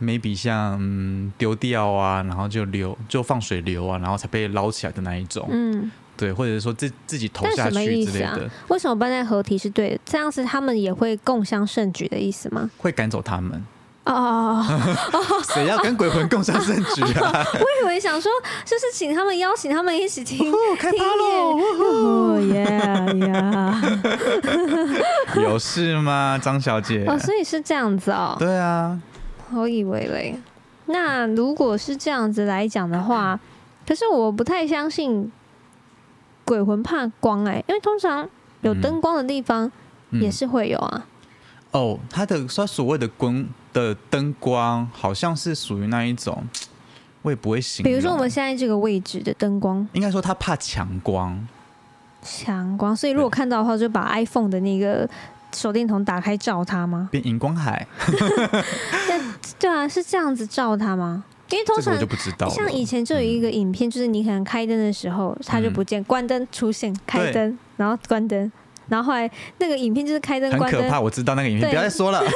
Speaker 2: maybe 像嗯丢掉啊，然后就流就放水流啊，然后才被捞起来的那一种，
Speaker 1: 嗯，
Speaker 2: 对，或者是说自自己投下
Speaker 1: 什么
Speaker 2: 去
Speaker 1: 意思啊
Speaker 2: 之类的，？
Speaker 1: 为什么搬在合体是对的？这样子他们也会共襄盛举的意思吗？
Speaker 2: 会赶走他们。
Speaker 1: 哦
Speaker 2: 谁要跟鬼魂共享盛举啊？<laughs>
Speaker 1: 我以为想说，就是请他们邀请他们一起听。
Speaker 2: 哦，开趴喽！
Speaker 1: 哦耶呀！<laughs>
Speaker 2: 有事吗，张小姐？
Speaker 1: 哦，所以是这样子哦。
Speaker 2: 对啊，
Speaker 1: 我以为嘞。那如果是这样子来讲的话，可是我不太相信鬼魂怕光哎、因为通常有灯光的地方
Speaker 2: 嗯
Speaker 1: 也是会有啊。
Speaker 2: 哦，它的它所谓的光的灯光，好像是属于那一种，<tsk> 我也不会形容。
Speaker 1: 比如说我们现在这个位置的灯光
Speaker 2: 应该说它怕强光，
Speaker 1: 强光，所以如果看到的话，就把 iPhone 的那个手电筒打开照它吗？
Speaker 2: 变荧光海。
Speaker 1: 对 <laughs> 对啊，是这样子照它吗？因为通常
Speaker 2: 这个我就不知道。
Speaker 1: 像以前就有一个影片，就是你可能开灯的时候它就不见，关灯出现，开灯，然后关灯，然后后来那个影片就是开灯关灯，
Speaker 2: 很可怕，我知道那个影片，
Speaker 1: 对
Speaker 2: 不要再说了。<laughs>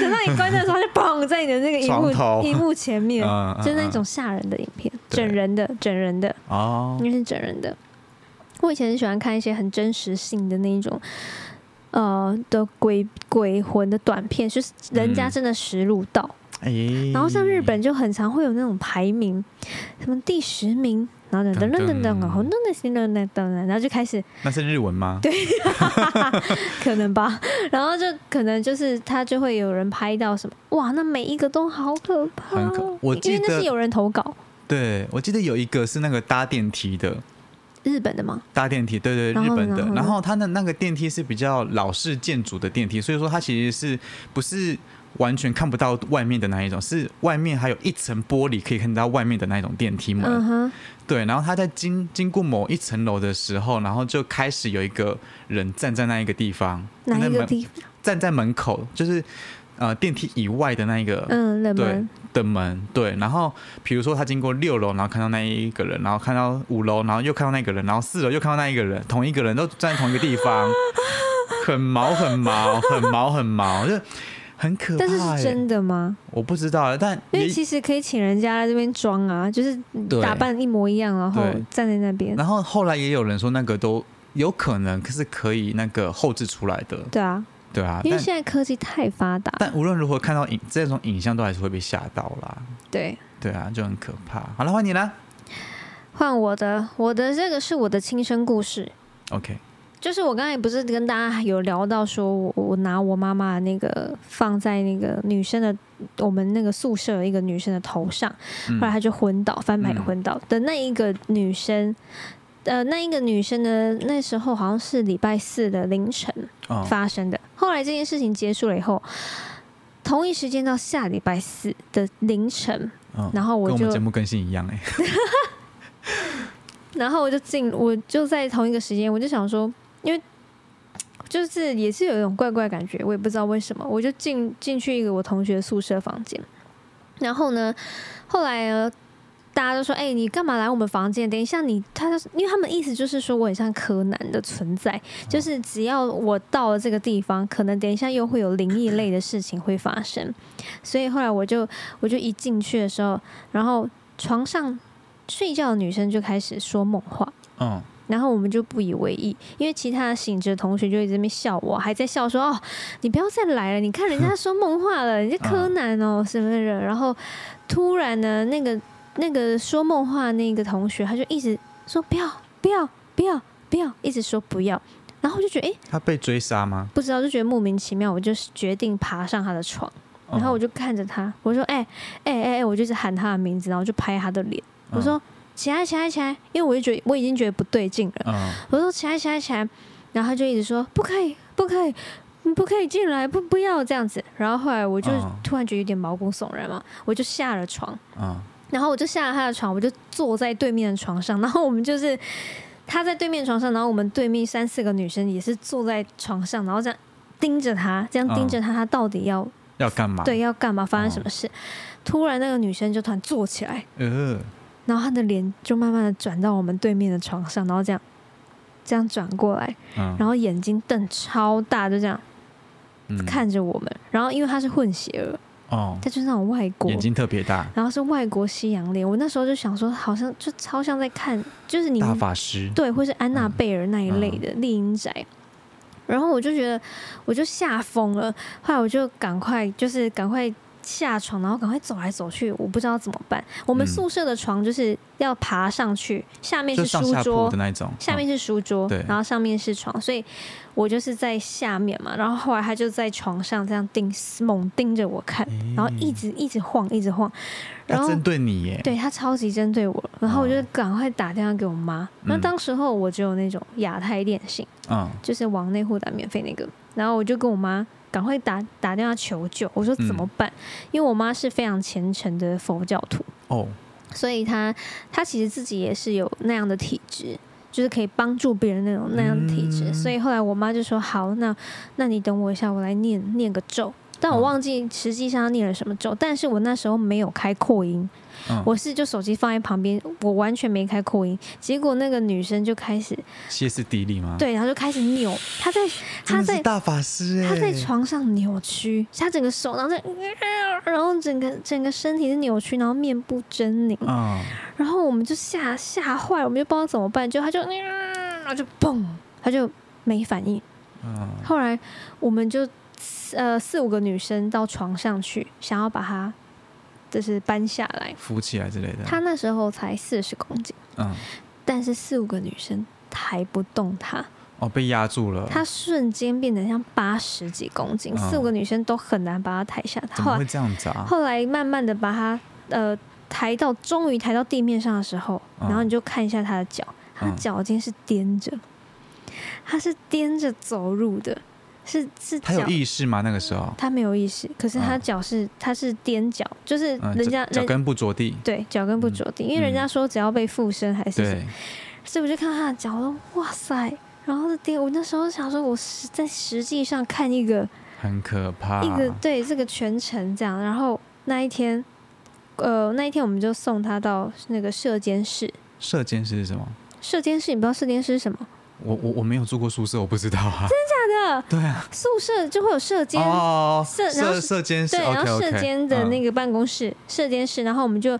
Speaker 1: 等到你关灯的时候，它就砰在你的那个荧幕荧幕前面，
Speaker 2: 嗯
Speaker 1: 就是那。
Speaker 2: 嗯
Speaker 1: 种吓人的影片，整人的，整人的，
Speaker 2: 嗯哦
Speaker 1: 因，为是整人的。我以前很喜欢看一些很真实性的那一种，呃的鬼鬼魂的短片，就是人家
Speaker 2: 嗯
Speaker 1: 真的实录到。
Speaker 2: 哎，
Speaker 1: 然后像日本就很常会有那种排名，什么第十名，然后等等等等等，然后等等等等等，然后就开始
Speaker 2: 那是日文吗？<laughs>
Speaker 1: 对。可能吧，然后就可能就是他就会有人拍到什么，哇，那每一个都好可怕
Speaker 2: 很可
Speaker 1: 哦，
Speaker 2: 我记得
Speaker 1: 因为那是有人投稿，
Speaker 2: 对，我记得有一个是那个搭电梯的，
Speaker 1: 日本的吗？
Speaker 2: 搭电梯，对对，日本的。
Speaker 1: 然后。呢？
Speaker 2: 然后它的那个电梯是比较老式建筑的电梯，所以说它其实是不是完全看不到外面的那一种，是外面还有一层玻璃可以看到外面的那一种电梯门。
Speaker 1: 嗯哼，
Speaker 2: 对，然后他在经经过某一层楼的时候，然后就开始有一个人站在那一个地方，
Speaker 1: 哪一个地方？
Speaker 2: 站在门口，就是呃电梯以外的那一个
Speaker 1: 嗯，冷
Speaker 2: 对
Speaker 1: 门，
Speaker 2: 的门，对，然后比如说他经过六楼，然后看到那一个人，然后看到五楼，然后又看到那个人，然后四楼又看到那一个人，同一个人都站在同一个地方，很毛很毛很毛很毛，就很可怕、
Speaker 1: 但
Speaker 2: 欸。
Speaker 1: 是是真的吗？
Speaker 2: 我不知道，但
Speaker 1: 因为其实可以请人家来这边装啊，就是打扮一模一样，然后站在那边。
Speaker 2: 然后后来也有人说那个都有可能，可是可以那个后置出来的，
Speaker 1: 对啊，
Speaker 2: 对啊，
Speaker 1: 因为现在科技太发达，
Speaker 2: 但无论如何看到影这种影像都还是会被吓到啦，
Speaker 1: 对。
Speaker 2: 对啊，就很可怕。好了，换你啦
Speaker 1: 换我的，我的这个是我的亲身故事。
Speaker 2: ，OK，
Speaker 1: 就是我刚才不是跟大家有聊到说我我拿我妈妈的那个放在那个女生的我们那个宿舍的一个女生的头上，
Speaker 2: 嗯
Speaker 1: 后来她就昏倒，翻牌昏倒的那一个女生。呃，那一个女生呢？那时候好像是礼拜四的凌晨
Speaker 2: 哦，
Speaker 1: 发生的。后来这件事情结束了以后，同一时间到下礼拜四的凌晨，
Speaker 2: 嗯
Speaker 1: 然后我就
Speaker 2: 跟我们节目更新一样哎、<laughs>
Speaker 1: 然后我就进，我就在同一个时间，我就想说，因为就是也是有一种怪怪感觉，我也不知道为什么，我就进进去一个我同学宿舍房间，然后呢，后来，大家都说，哎、你干嘛来我们房间？等一下你，他因为他们意思就是说我很像柯南的存在，就是只要我到了这个地方，可能等一下又会有灵异类的事情会发生，所以后来我就我就一进去的时候，然后床上睡觉的女生就开始说梦话。
Speaker 2: 嗯，
Speaker 1: 然后我们就不以为意，因为其他醒着的同学就一直在那边笑我，还在笑说：“哦，你不要再来了，你看人家 <laughs> 说梦话了，人家柯南哦什么的。”然后突然呢，那个那个说梦话的那个同学，他就一直说：“不要，不要，不要，不要！”一直说不要。然后我就觉得，诶，
Speaker 2: 他被追杀吗？
Speaker 1: 不知道，就觉得莫名其妙，我就决定爬上他的床，然后我
Speaker 2: 就
Speaker 1: 就看着他，我说：“哎、哎哎哎！”我就一直喊他的名字，然后就拍他的脸，我说：“起来，起来，起来！”因为我就觉得我已经觉得不对劲了。
Speaker 2: 嗯，
Speaker 1: 我说起来起来起来，然后他就一直说不可以不可以。你不可以进来，不不要这样子。然后后来我就
Speaker 2: 嗯
Speaker 1: 突然觉得有点毛骨悚然嘛，我就下了床，
Speaker 2: 嗯
Speaker 1: 然后我就下了他的床，我就坐在对面的床上，然后我们就是他在对面床上，然后我们对面三四个女生也是坐在床上，然后这样盯着他，这样盯着他，他到底要
Speaker 2: 要干嘛？
Speaker 1: 对，要干嘛，发生什么事？突然那个女生就突然坐起来，
Speaker 2: 呃，
Speaker 1: 然后他的脸就慢慢的转到我们对面的床上，然后这样这样转过来，
Speaker 2: 嗯，
Speaker 1: 然后眼睛瞪超大，就这样
Speaker 2: 嗯
Speaker 1: 看着我们。然后因为他是混血儿，
Speaker 2: 哦，
Speaker 1: 他就是那种外国
Speaker 2: 眼，睛特别大，
Speaker 1: 然后是外国西洋脸。我那时候就想说，好像就超像在看，就是你
Speaker 2: 大法师，
Speaker 1: 对，或是安娜贝尔那一类的丽英宅。然后我就觉得，我就吓疯了。后来我就赶快，就是赶快下床，然后赶快走来走去，我不知道怎么办。我们
Speaker 2: 嗯。
Speaker 1: 宿舍的床就是要爬上去，下面
Speaker 2: 是
Speaker 1: 书桌
Speaker 2: 的，那一种，
Speaker 1: 下面是书桌，
Speaker 2: 对。
Speaker 1: 然后上面是床，所以我就是在下面嘛。然后后来他就在床上这样盯猛盯着我看，
Speaker 2: 嗯
Speaker 1: 然后一直一直晃，一直晃，然后
Speaker 2: 他针对你耶，
Speaker 1: 对他超级针对我，然后我就赶快打电话给我妈。那
Speaker 2: 嗯。
Speaker 1: 当时候我只有那种亚太电信，
Speaker 2: 嗯。
Speaker 1: 就是往内互打免费那个，然后我就跟我妈赶快打打电话求救，我说怎么办？因为我妈是非常虔诚的佛教徒，
Speaker 2: 哦，
Speaker 1: 所以她她其实自己也是有那样的体质。就是可以帮助别人那种那样的体质，
Speaker 2: 嗯
Speaker 1: 所以后来我妈就说：“好，那那你等我一下，我来念念个咒。”但我
Speaker 2: 嗯
Speaker 1: 忘记实际上他念了什么咒，但是我那时候没有开扩音，
Speaker 2: 嗯，
Speaker 1: 我是就手机放在旁边，我完全没开扩音，结果那个女生就开始
Speaker 2: 歇斯底里吗？，
Speaker 1: 对，然后就开始扭，她在她在
Speaker 2: 大法师哎，
Speaker 1: 她在床上扭曲，她整个手，然后在，然后整个整个身体是扭曲，然后面部狰狞，
Speaker 2: 嗯，
Speaker 1: 然后我们就吓吓坏了，我们就不知道怎么办，就她就，然后就嘣，她就没反应。
Speaker 2: 嗯
Speaker 1: 后来我们就呃四五个女生到床上去，想要把她就是搬下来。
Speaker 2: 扶起来之类的。
Speaker 1: 她那时候才四十公斤，
Speaker 2: 嗯，
Speaker 1: 但是四五个女生抬不动她，
Speaker 2: 哦，被压住了。
Speaker 1: 她瞬间变得像八十几公斤，
Speaker 2: 嗯
Speaker 1: 四五个女生都很难把她抬下。
Speaker 2: 怎么会
Speaker 1: 后来
Speaker 2: 这样子啊？
Speaker 1: 后来慢慢的把她呃抬到，终于抬到地面上的时候，
Speaker 2: 嗯
Speaker 1: 然后你就看一下她的脚，她的
Speaker 2: 嗯
Speaker 1: 脚尖是踮着，她是踮着走路的，是是
Speaker 2: 他有意识吗？那个时候，
Speaker 1: 他没有意识，可是他
Speaker 2: 嗯
Speaker 1: 脚是、他是踮脚，就是
Speaker 2: 嗯，
Speaker 1: 人家、
Speaker 2: 脚脚跟不着地。
Speaker 1: 对脚跟不着地，因为人家说只要被附身还是什么
Speaker 2: 对，
Speaker 1: 所以我就看到他的脚，哇塞，然后是踮，我那时候想说，我实在实际上看一个、
Speaker 2: 很可怕。
Speaker 1: 一个对这个全程这样，然后那一天，呃那一天我们就送他到那个射监室，
Speaker 2: 射监室是什么？
Speaker 1: 射监室你不知道射监室是什么？
Speaker 2: 我我我没有住过宿舍，我不知道啊。<laughs>
Speaker 1: 真的假的，
Speaker 2: 对啊，
Speaker 1: 宿舍就会有射间。
Speaker 2: 哦，
Speaker 1: 射然后
Speaker 2: 射射监室
Speaker 1: 对，然后射监的那
Speaker 2: 嗯
Speaker 1: 个办公室，射间室，然后我们就，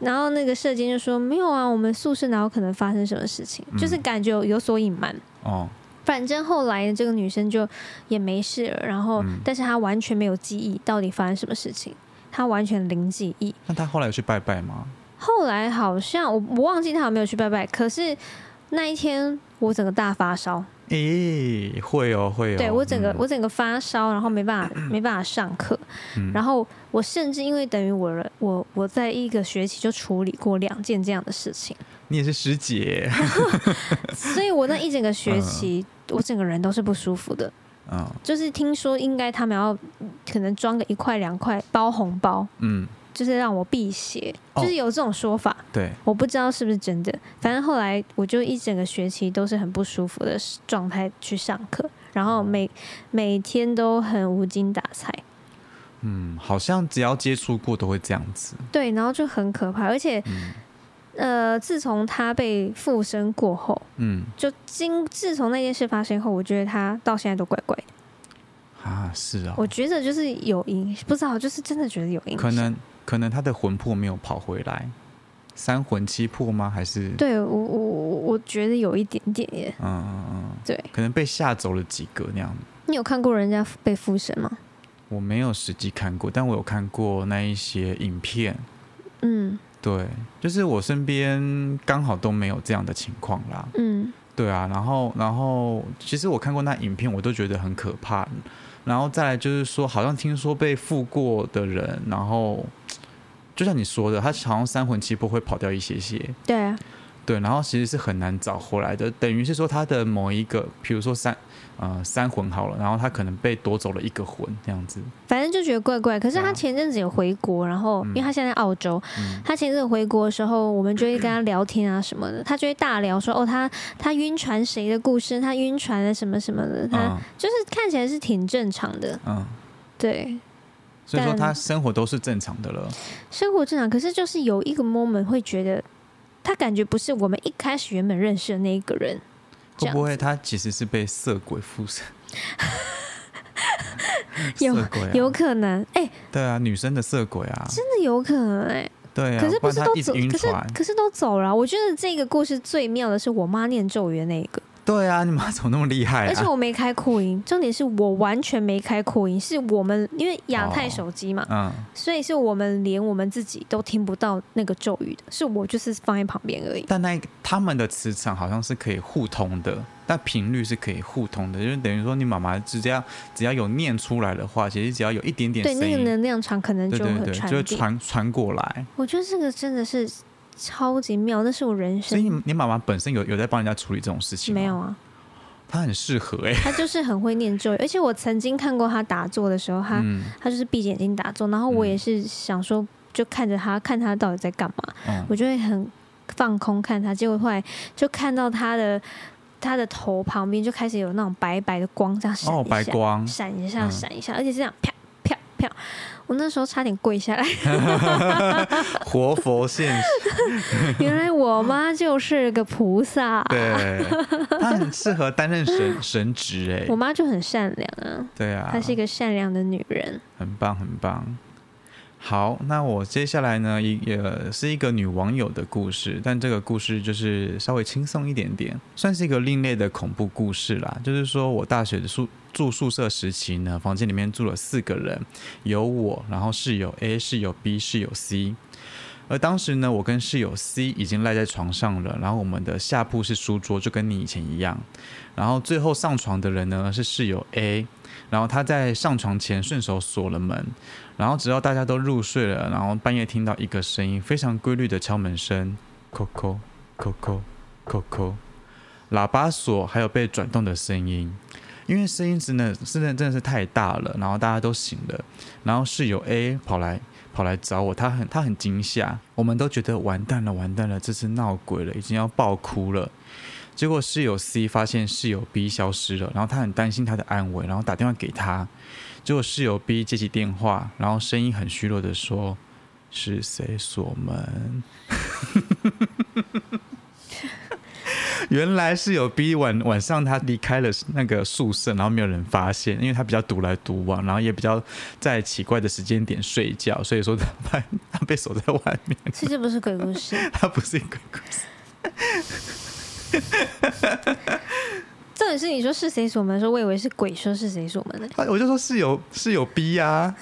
Speaker 1: 然后那个射监就说没有啊，我们宿舍哪有可能发生什么事情，
Speaker 2: 嗯
Speaker 1: 就是感觉有有所隐瞒。
Speaker 2: 哦，
Speaker 1: 反正后来这个女生就也没事了，然后、
Speaker 2: 嗯
Speaker 1: 但是她完全没有记忆到底发生什么事情，她完全零记忆。
Speaker 2: 那她后来有去拜拜吗？
Speaker 1: 后来好像我我忘记她有没有去拜拜，可是那一天我整个大发烧，
Speaker 2: 诶，会哦，会哦。
Speaker 1: 对我整个、
Speaker 2: 嗯。
Speaker 1: 我整个发烧，然后没办法 <clears throat> 没办法上课，
Speaker 2: 嗯。
Speaker 1: 然后我甚至因为等于我的我我在一个学期就处理过两件这样的事情，
Speaker 2: 你也是师姐，<laughs>
Speaker 1: 所以我那一整个学期、我整个人都是不舒服的。
Speaker 2: 嗯。
Speaker 1: 就是听说应该他们要可能装个一块两块包红包，
Speaker 2: 嗯，
Speaker 1: 就是让我辟邪，
Speaker 2: 哦
Speaker 1: 就是有这种说法，
Speaker 2: 对，
Speaker 1: 我不知道是不是真的。反正后来我就一整个学期都是很不舒服的状态去上课，然后每每天都很无精打采。
Speaker 2: 嗯，好像只要接触过都会这样子。
Speaker 1: 对，然后就很可怕，而且
Speaker 2: 嗯
Speaker 1: 呃，自从他被附身过后，
Speaker 2: 嗯
Speaker 1: 就经自从那件事发生后，我觉得他到现在都怪怪的。
Speaker 2: 啊，是啊，
Speaker 1: 我觉得就是有影，不知道，就是真的觉得有影。
Speaker 2: 可能可能他的魂魄没有跑回来，三魂七魄吗？还是
Speaker 1: 对我我我我觉得有一点点耶。
Speaker 2: 嗯嗯嗯，
Speaker 1: 对
Speaker 2: 可能被吓走了几个那样。
Speaker 1: 你有看过人家被附身吗？
Speaker 2: 我没有实际看过，但我有看过那一些影片。
Speaker 1: 嗯
Speaker 2: 对，就是我身边刚好都没有这样的情况啦。
Speaker 1: 嗯
Speaker 2: 对啊，然后然后其实我看过那影片，我都觉得很可怕。然后再来就是说，好像听说被附过的人，然后就像你说的，他好像三魂七魄会跑掉一些些，
Speaker 1: 对啊，
Speaker 2: 对，然后其实是很难找回来的。等于是说他的某一个，比如说三呃三魂好了，然后他可能被夺走了一个魂这样子。
Speaker 1: 反正就觉得怪怪。可是他前阵子有回国，然后、
Speaker 2: 嗯
Speaker 1: 因为他现在在澳洲，
Speaker 2: 嗯
Speaker 1: 他前阵子回国的时候，我们就会跟他聊天啊什么的，他就会大聊说哦，他他晕船谁的故事，他晕船了什么什么的，他、
Speaker 2: 嗯
Speaker 1: 就是看起来是挺正常的，
Speaker 2: 嗯，
Speaker 1: 对，
Speaker 2: 所以说他生活都是正常的了。
Speaker 1: 生活正常。可是就是有一个 moment 会觉得，他感觉不是我们一开始原本认识的那一个人，
Speaker 2: 会不会他其实是被色鬼附身？<laughs>
Speaker 1: 有有可能，哎、
Speaker 2: 对啊，女生的色鬼啊，
Speaker 1: 真的有可能哎、
Speaker 2: 对啊，
Speaker 1: 可是
Speaker 2: 不
Speaker 1: 是都走，可是。可是都走了啊、我觉得这个故事最妙的是我妈念咒语的那一个，
Speaker 2: 对啊，你妈怎么那么厉害啊？
Speaker 1: 而且我没开扩音，重点是我完全没开扩音，是我们因为亚太手机嘛，
Speaker 2: 嗯，
Speaker 1: 所以是我们连我们自己都听不到那个咒语的，是我就是放在旁边而已。
Speaker 2: 但那他们的磁场好像是可以互通的，但频率是可以互通的，就是等于说你妈妈只要只要有念出来的话，其实只要有一点点
Speaker 1: 对，那个能量场可能就会传。
Speaker 2: 传传过来。
Speaker 1: 我觉得这个真的是超级妙，那是我人生。
Speaker 2: 所以你你妈妈本身有有在帮人家处理这种事情吗？
Speaker 1: 没有？啊，
Speaker 2: 她很适合哎、
Speaker 1: 她就是很会念咒语，<laughs> 而且我曾经看过她打坐的时候，她、
Speaker 2: 嗯。
Speaker 1: 他就是闭着眼睛打坐，然后我
Speaker 2: 嗯
Speaker 1: 也是想说，就看着她，看她到底在干嘛，
Speaker 2: 嗯。
Speaker 1: 我就会很放空看她，结果后来就看到她的他的头旁边就开始有那种白白的光这样闪
Speaker 2: 哦，
Speaker 1: 一下，
Speaker 2: 白光，
Speaker 1: 闪一下，
Speaker 2: 嗯。
Speaker 1: 闪一下，而且是这样啪啪票，我那时候差点跪下来。<laughs>
Speaker 2: 活佛现实，
Speaker 1: 原来我妈就是个菩萨，
Speaker 2: 对，她很适合担任神神职哎
Speaker 1: 我，妈就很善良啊，
Speaker 2: 对啊，
Speaker 1: 她是一个善良的女人。
Speaker 2: 很棒很棒。好，那我接下来呢，一也是一个女网友的故事，但这个故事就是稍微轻松一点点，算是一个另类的恐怖故事啦。就是说我大学的宿住宿舍时期呢，房间里面住了四个人，有我，然后室友 A、室友 B、室友 C。而当时呢，我跟室友 C 已经赖在床上了，然后我们的下铺是书桌，就跟你以前一样。然后最后上床的人呢是室友 A，然后他在上床前顺手锁了门，然后直到大家都入睡了，然后半夜听到一个声音，非常规律的敲门声，，coco coco coco，，喇叭锁还有被转动的声音。因为声音真的真的真的是太大了，然后大家都醒了，然后室友 A 跑来跑来找我，他很他很惊吓，我们都觉得完蛋了完蛋了，这次闹鬼了，已经要爆哭了。结果室友 C 发现室友 B 消失了，然后他很担心他的安危，然后打电话给他。结果室友 B 接起电话，然后声音很虚弱的说：“是谁锁门？” <laughs> 原来室友 B 晚晚上他离开了那个宿舍，然后没有人发现，因为他比较独来独往，然后也比较在奇怪的时间点睡觉，所以说他被 <laughs> 他被锁在外面。
Speaker 1: 其实这不是鬼故事，<laughs>
Speaker 2: 他不是鬼故事，<laughs>
Speaker 1: 重点是你说是谁锁门的时候，我以为是鬼说是谁锁门的。
Speaker 2: 我就说是有是有逼呀、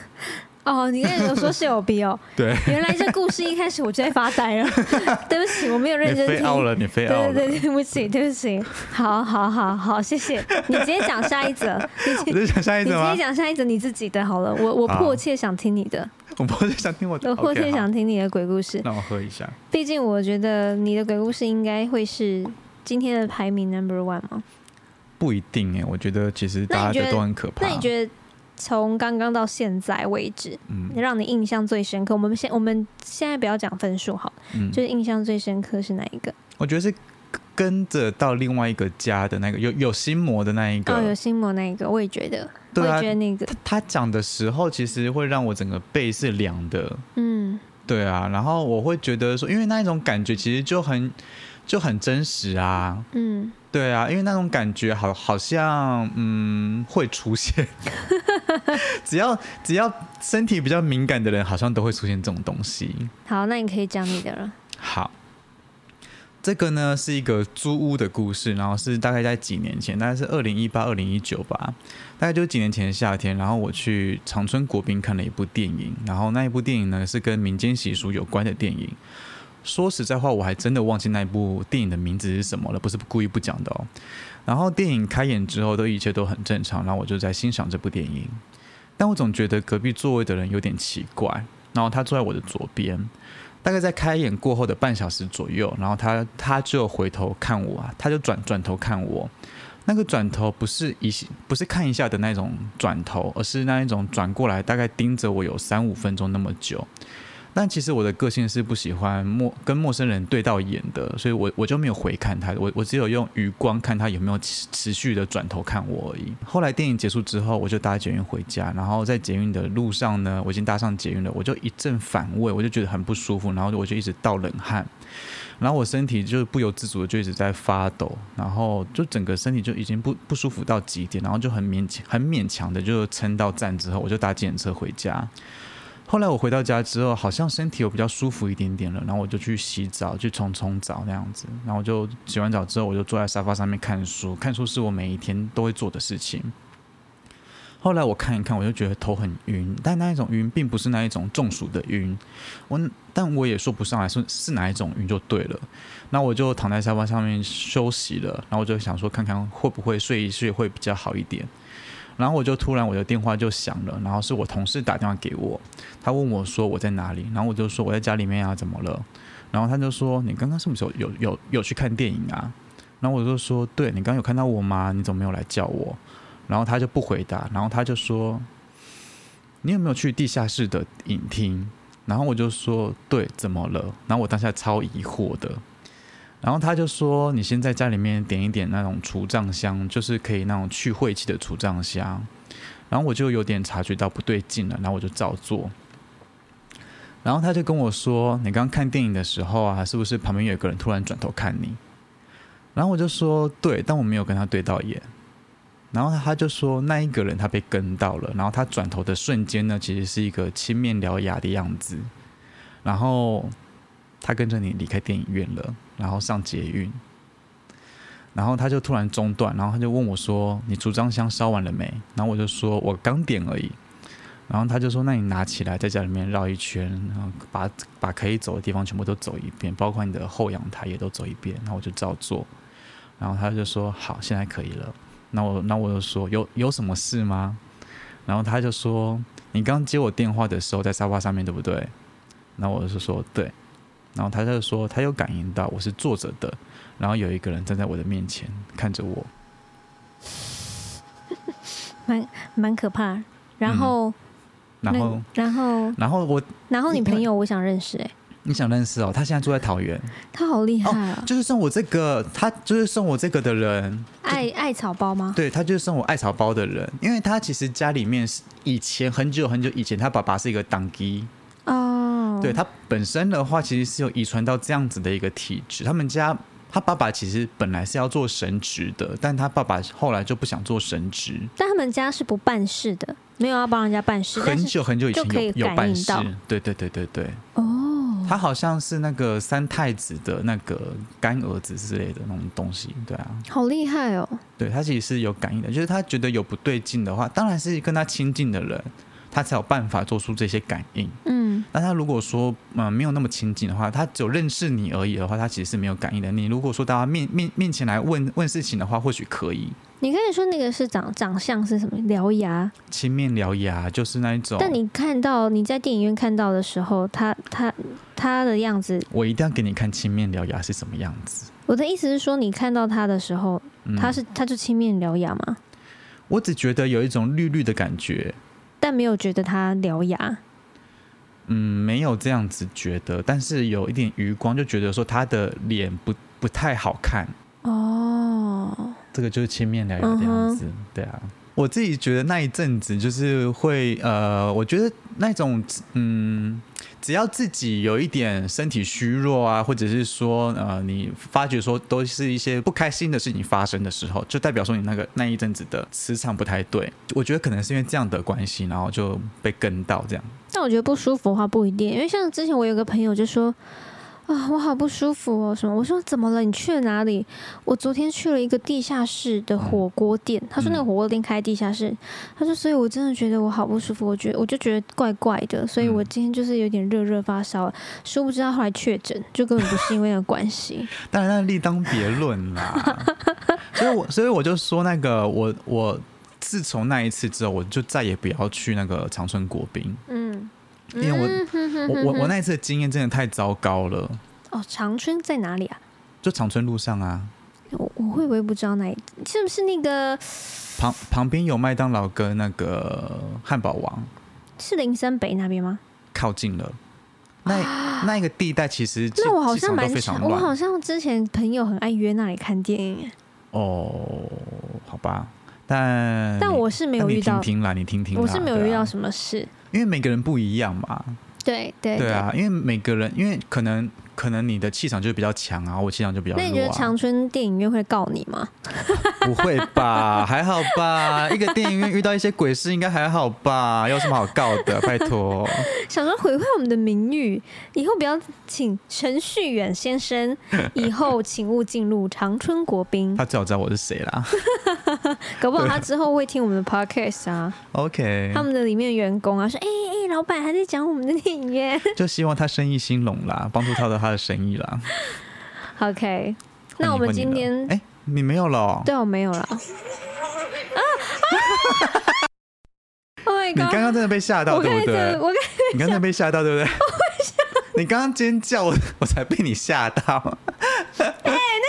Speaker 1: 哦，你刚才有说是有逼哦，<laughs>
Speaker 2: 对，
Speaker 1: 原来这故事一开始我就在发呆了，<laughs> 对不起，我没有认真听。
Speaker 2: 飞傲了，你飞傲了。
Speaker 1: 对对对，对不起，对不起，好好好好，谢谢你直接讲下一则，你
Speaker 2: 直接讲下一
Speaker 1: 你直接？讲下一则你自己的好了，我我迫切想听你的，
Speaker 2: 我迫切想听我的，
Speaker 1: 我迫切想听你的鬼故事，
Speaker 2: 那我喝一下。
Speaker 1: 毕竟我觉得你的鬼故事应该会是今天的排名 number one 吗。
Speaker 2: 不一定哎，我觉得其实大家的都很可怕。
Speaker 1: 那你觉得从刚刚到现在为止，
Speaker 2: 嗯
Speaker 1: 让你印象最深刻？我们现我们现在不要讲分数好，
Speaker 2: 嗯，
Speaker 1: 就是印象最深刻是哪一个？
Speaker 2: 我觉得是跟着到另外一个家的那个有有心魔的那一个。
Speaker 1: 哦，有心魔那一个，我也觉得，我
Speaker 2: 对啊
Speaker 1: 也觉得那个，
Speaker 2: 他讲的时候，其实会让我整个背是凉的。
Speaker 1: 嗯，
Speaker 2: 对啊，然后我会觉得说，因为那一种感觉其实就很就很真实啊。
Speaker 1: 嗯，
Speaker 2: 对啊，因为那种感觉好好像嗯会出现，<laughs> 只要只要身体比较敏感的人，好像都会出现这种东西。
Speaker 1: 好，那你可以讲你的了。
Speaker 2: 好，这个呢是一个租屋的故事，然后是大概在几年前，大概是二零一八、二零一九吧，大概就是几年前的夏天，然后我去长春国宾看了一部电影，然后那一部电影呢是跟民间习俗有关的电影。说实在话，我还真的忘记那部电影的名字是什么了，不是故意不讲的哦。然后电影开演之后，都一切都很正常，然后我就在欣赏这部电影，但我总觉得隔壁座位的人有点奇怪，然后他坐在我的左边，大概在开演过后的半小时左右，然后他他就回头看我，他就转转头看我，那个转头不是一不是看一下的那种转头，而是那一种转过来，大概盯着我有三五分钟那么久。但其实我的个性是不喜欢陌跟陌生人对到眼的，所以我我就没有回看他，我我只有用余光看他有没有持持续的转头看我而已。后来电影结束之后，我就搭捷运回家，然后在捷运的路上呢，我已经搭上捷运了，我就一阵反胃，我就觉得很不舒服，然后我就一直盗冷汗，然后我身体就不由自主的就一直在发抖，然后就整个身体就已经不不舒服到极点，然后就很勉强很勉强的就撑到站之后，我就搭计程车回家。后来我回到家之后，好像身体有比较舒服一点点了，然后我就去洗澡，去冲冲澡那样子。然后我就洗完澡之后，我就坐在沙发上面看书，看书是我每一天都会做的事情。后来我看一看，我就觉得头很晕，但那一种晕并不是那一种中暑的晕，我但我也说不上来是是哪一种晕就对了。那我就躺在沙发上面休息了，然后我就想说看看会不会睡一睡会比较好一点。然后我就突然我的电话就响了，然后是我同事打电话给我，他问我说我在哪里，然后我就说我在家里面啊，怎么了？然后他就说你刚刚是不是有有有有去看电影啊？然后我就说对，你刚刚有看到我吗？你怎么没有来叫我？然后他就不回答，然后他就说你有没有去地下室的影厅？然后我就说对，怎么了？然后我当下超疑惑的。然后他就说：“你先在家里面点一点那种除障香，就是可以那种去晦气的除障香。”然后我就有点察觉到不对劲了，然后我就照做。然后他就跟我说：“你刚刚看电影的时候啊，是不是旁边有一个人突然转头看你？”然后我就说：“对，但我没有跟他对到眼。”然后他就说：“那一个人他被跟到了，然后他转头的瞬间呢，其实是一个青面獠牙的样子。然后他跟着你离开电影院了，然后上捷运。然后他就突然中断，然后他就问我说：‘你主张香烧完了没？’然后我就说：‘我刚点而已。’然后他就说：‘那你拿起来，在家里面绕一圈，然后把把可以走的地方全部都走一遍，包括你的后阳台也都走一遍。’然后我就照做。然后他就说：‘好，现在可以了。’那我那我就说：‘有有什么事吗？’然后他就说：‘你刚接我电话的时候在沙发上面，对不对？’那我就说：‘对。’然后他就说：‘他有感应到我是坐着的。’然后有一个人站在我的面前看着我，<laughs>
Speaker 1: 蛮蛮可怕。然后，那
Speaker 2: 然后
Speaker 1: 然后
Speaker 2: 然后我
Speaker 1: 然后你朋友我想认识哎、
Speaker 2: 你想认识哦？他现在住在桃园，
Speaker 1: 他好厉害啊！
Speaker 2: 就是送我这个，他就是送我这个的人，
Speaker 1: 艾艾草包吗？
Speaker 2: 对他就是送我艾草包的人，因为他其实家里面是以前很久很久以前，他爸爸是一个党基，
Speaker 1: 哦，
Speaker 2: 对他本身的话其实是有遗传到这样子的一个体质，他们家。他爸爸其实本来是要做神职的，但他爸爸后来就不想做神职，
Speaker 1: 但他们家是不办事的，没有要帮人家办事，
Speaker 2: 很久很久以前有有办事对对对对对，
Speaker 1: 哦，
Speaker 2: 他好像是那个三太子的那个干儿子之类的那种东西，对啊，
Speaker 1: 好厉害哦！
Speaker 2: 对他其实是有感应的，就是他觉得有不对劲的话，当然是跟他亲近的人，他才有办法做出这些感应。
Speaker 1: 嗯，
Speaker 2: 那他如果说嗯、呃没有那么亲近的话，他只有认识你而已的话，他其实是没有感应的。你如果说到他面面面前来问问事情的话，或许可以。
Speaker 1: 你可以说那个是长长相是什么獠牙，
Speaker 2: 青面獠牙就是那一种，
Speaker 1: 但你看到你在电影院看到的时候，他他他的样子，
Speaker 2: 我一定要给你看青面獠牙是什么样子。
Speaker 1: 我的意思是说，你看到他的时候，
Speaker 2: 嗯
Speaker 1: 他是他就青面獠牙吗？
Speaker 2: 我只觉得有一种绿绿的感觉，
Speaker 1: 但没有觉得他獠牙。
Speaker 2: 嗯，没有这样子觉得，但是有一点余光，就觉得说他的脸不不太好看。
Speaker 1: 哦，
Speaker 2: 这个就是青面獠牙的样子，对啊。我自己觉得那一阵子就是会呃，我觉得那种嗯，只要自己有一点身体虚弱啊，或者是说呃，你发觉说都是一些不开心的事情发生的时候，就代表说你那个那一阵子的磁场不太对。<laughs> 我觉得可能是因为这样的关系，然后就被跟到这样。
Speaker 1: 但我觉得不舒服的话不一定，因为像之前我有个朋友就说。啊，我好不舒服哦！什么？我说怎么了？你去了哪里？我昨天去了一个地下室的火锅店。他说那个火锅店开地下室。他说，所以我真的觉得我好不舒服。我觉得我就觉得怪怪的，所以我今天就是有点热热发烧。殊不知他后来确诊，就根本不是因为那个关系。<laughs>
Speaker 2: 当然，那另当别论啦。所以我所以我就说，那个我我自从那一次之后，我就再也不要去那个长春国宾，
Speaker 1: 嗯，
Speaker 2: 因为我
Speaker 1: 嗯
Speaker 2: 我我我那一次的经验真的太糟糕了。
Speaker 1: 哦，长春在哪里啊？
Speaker 2: 就长春路上啊，
Speaker 1: 我我会不会不知道那里是不是那个
Speaker 2: 旁旁边有麦当劳跟那个汉堡王，
Speaker 1: 是林森北那边吗？
Speaker 2: 靠近了。那那一个地带其实
Speaker 1: 那我好像蛮我好像之前朋友很爱约那里看电影，
Speaker 2: 哦，好吧，但
Speaker 1: 但我是没有遇到你
Speaker 2: 听，听啦，你听听，
Speaker 1: 我是没有遇到什么事。
Speaker 2: 因为每个人不一样嘛，
Speaker 1: 对对
Speaker 2: 对啊，因为每个人，因为可能可能你的气场就比较强啊，我气场就比较
Speaker 1: 那你觉得。长春电影院会告你吗？
Speaker 2: 不会吧？<laughs> 还好吧？一个电影院遇到一些鬼事，应该还好吧？有什么好告的？<laughs> 拜托，
Speaker 1: 想说毁坏我们的名誉，以后不要请陈旭远先生，以后请勿进入长春国宾。
Speaker 2: 他最好知道我是谁啦。<laughs>
Speaker 1: 搞不好他之后会听我们的 podcast 啊
Speaker 2: ，OK，
Speaker 1: 他们的里面员工啊说，哎、哎、老板还在讲我们的电影院。
Speaker 2: 就希望他生意兴隆啦，帮助他的他的生意啦。
Speaker 1: OK，那我们今天
Speaker 2: 哎、你没有了哦、
Speaker 1: 对我没有了。啊啊 Oh my
Speaker 2: 你！刚刚真的被吓到，对不对？你刚才被吓到，对不对？你刚刚尖叫，我我才被你吓到。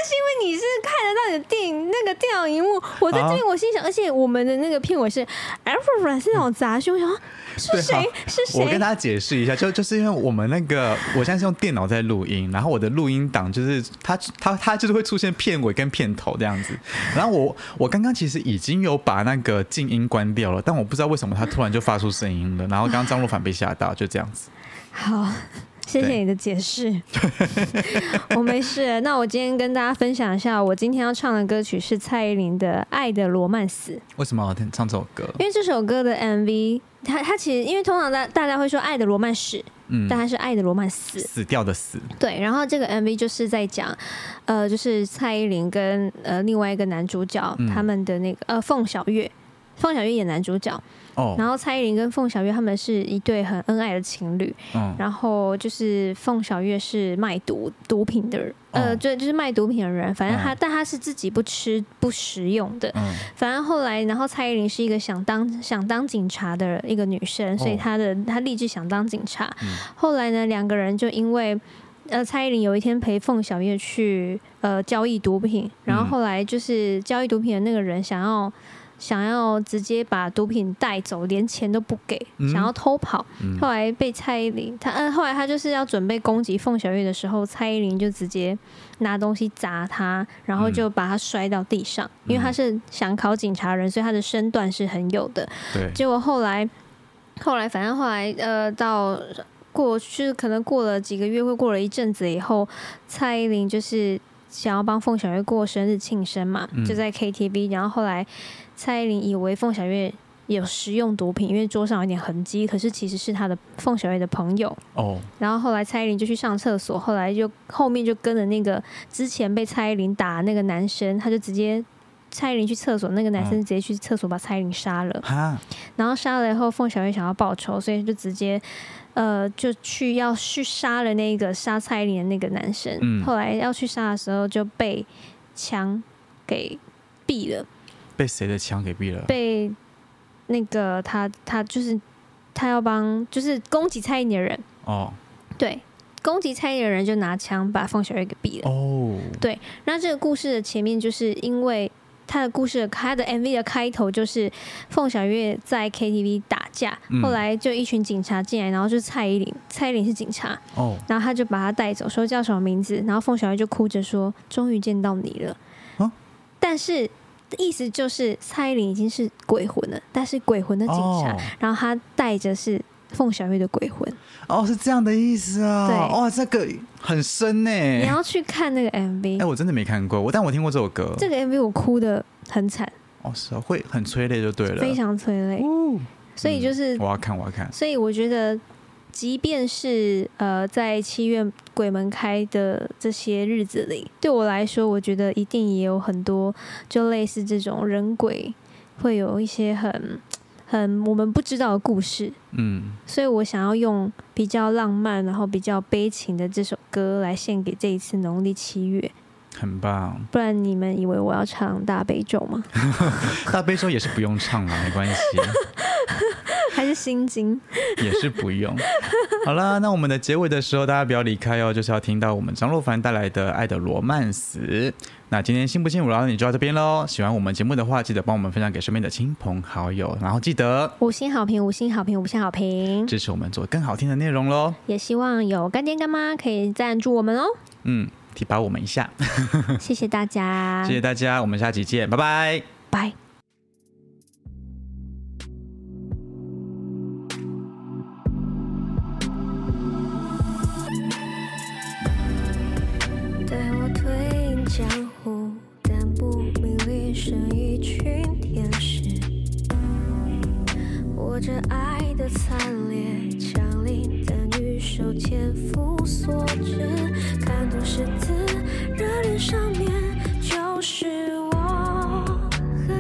Speaker 1: 那是因为你是看得到你的电影那个电脑荧幕，我在这边我心想，而且我们的那个片尾是 Alpha 是那种杂讯，我想 <laughs> 说是谁是谁？
Speaker 2: 我跟大家解释一下，就就是因为我们那个，我现在是用电脑在录音，然后我的录音档就是它它它就是会出现片尾跟片头这样子。然后我我刚刚其实已经有把那个静音关掉了，但我不知道为什么它突然就发出声音了。然后刚刚张若凡被吓到，就这样子。
Speaker 1: 好，谢谢你的解释，<laughs> 我没事。那我今天跟大家分享一下，我今天要唱的歌曲是蔡依林的《爱的罗曼史》。
Speaker 2: 为什么要唱这首歌？
Speaker 1: 因为这首歌的 MV，它它其实因为通常大大家会说《爱的罗曼史》，
Speaker 2: 嗯
Speaker 1: 但，它是《爱的罗曼死》。
Speaker 2: 死掉的死。
Speaker 1: 对，然后这个 MV 就是在讲，呃，就是蔡依林跟呃另外一个男主角、
Speaker 2: 嗯
Speaker 1: 他们的那个呃凤小岳，凤小岳演男主角，
Speaker 2: 哦，
Speaker 1: 然后蔡依林跟凤小岳他们是一对很恩爱的情侣，
Speaker 2: 嗯，
Speaker 1: 然后就是凤小岳是卖毒毒品的人，呃，
Speaker 2: 哦
Speaker 1: 对，就是卖毒品的人，反正他、
Speaker 2: 哦
Speaker 1: 但他是自己不吃不食用的，
Speaker 2: 嗯，
Speaker 1: 反正后来，然后蔡依林是一个想当想当警察的一个女生，所以
Speaker 2: 哦
Speaker 1: 她的她立志想当警察。
Speaker 2: 嗯。
Speaker 1: 后来呢，两个人就因为呃，蔡依林有一天陪凤小岳去呃交易毒品，然后
Speaker 2: 嗯。
Speaker 1: 后来就是交易毒品的那个人想要想要直接把毒品带走，连钱都不给，
Speaker 2: 嗯
Speaker 1: 想要偷跑。
Speaker 2: 嗯
Speaker 1: 后来被蔡依林，他呃，后来他就是要准备攻击凤小岳的时候，蔡依林就直接拿东西砸他，然后就把他摔到地上。因为他是想考警察人，所以他的身段是很有的。
Speaker 2: 对，
Speaker 1: 结果后来，后来反正后来呃，到过去可能过了几个月，或过了一阵子以后，蔡依林就是想要帮凤小岳过生日庆生嘛，
Speaker 2: 嗯
Speaker 1: 就在 KTV，然后后来蔡依林以为凤小岳。有食用毒品，因为桌上有点痕迹，可是其实是他的凤小岳的朋友。
Speaker 2: 哦，
Speaker 1: 然后后来蔡依林就去上厕所，后来就后面就跟着那个之前被蔡依林打的那个男生，他就直接蔡依林去厕所，那个男生
Speaker 2: 嗯
Speaker 1: 直接去厕所把蔡依林杀了。
Speaker 2: 啊，
Speaker 1: 然后杀了以后，凤小岳想要报仇，所以就直接呃就去要去杀了那个杀蔡依林的那个男生。
Speaker 2: 嗯
Speaker 1: 后来要去杀的时候就被枪给毙了，
Speaker 2: 被谁的枪给毙了？
Speaker 1: 被那个他他就是他要帮就是攻击蔡依林的人，
Speaker 2: 哦，
Speaker 1: 对，攻击蔡依林的人就拿枪把凤小岳给毙了。
Speaker 2: 哦，对
Speaker 1: 那这个故事的前面就是因为他的故事的他的 MV 的开头就是凤小岳在 KTV 打架，
Speaker 2: 嗯。
Speaker 1: 后来就一群警察进来，然后就是蔡依林，蔡依林是警察，
Speaker 2: 哦，
Speaker 1: 然后他就把他带走，说叫什么名字，然后凤小岳就哭着说终于见到你了，
Speaker 2: 啊？
Speaker 1: 但是意思就是蔡依林已经是鬼魂了，但是鬼魂的警察，
Speaker 2: 哦
Speaker 1: 然后他带着是凤小岳的鬼魂，
Speaker 2: 哦，是这样的意思啊！
Speaker 1: 对
Speaker 2: 哇，这个很深呢。
Speaker 1: 你要去看那个 MV，、
Speaker 2: 哎，我真的没看过，我但我听过这首歌。
Speaker 1: 这个 MV 我哭的很惨，
Speaker 2: 哦，是啊，会很催泪就对了。
Speaker 1: 非常催泪。
Speaker 2: 哦，
Speaker 1: 所以就是，
Speaker 2: 我要看，我要看。
Speaker 1: 所以我觉得，即便是呃在七月鬼门开的这些日子里，对我来说，我觉得一定也有很多就类似这种人鬼会有一些很很我们不知道的故事。
Speaker 2: 嗯，
Speaker 1: 所以我想要用比较浪漫，然后比较悲情的这首歌来献给这一次农历七月。
Speaker 2: 很棒。
Speaker 1: 不然你们以为我要唱大悲咒吗？<laughs>
Speaker 2: 大悲咒也是不用唱了，没关系，
Speaker 1: 还是心经？
Speaker 2: 也是不用。<laughs> 好啦，那我们的结尾的时候，大家不要离开哦，就是要听到我们张若凡带来的《爱的罗曼史》。那今天信不信我聊你就到这边喽。喜欢我们节目的话，记得帮我们分享给身边的亲朋好友，然后记得
Speaker 1: 五星好评，五星好评，五星好评！
Speaker 2: 支持我们做更好听的内容喽。
Speaker 1: 也希望有干爹干妈可以赞助我们哦，
Speaker 2: 嗯，提拔我们一下，<laughs>
Speaker 1: 谢谢大家，
Speaker 2: 谢谢大家，我们下期见，拜拜。
Speaker 1: 拜。
Speaker 3: 江湖，但不明里生一群天使，握着爱的惨烈，降临但与手千夫所指，看透诗字，热恋上面就是我和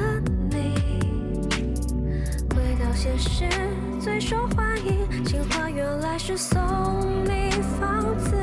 Speaker 3: 你。回到现实，最受欢迎，情话原来是送你房子。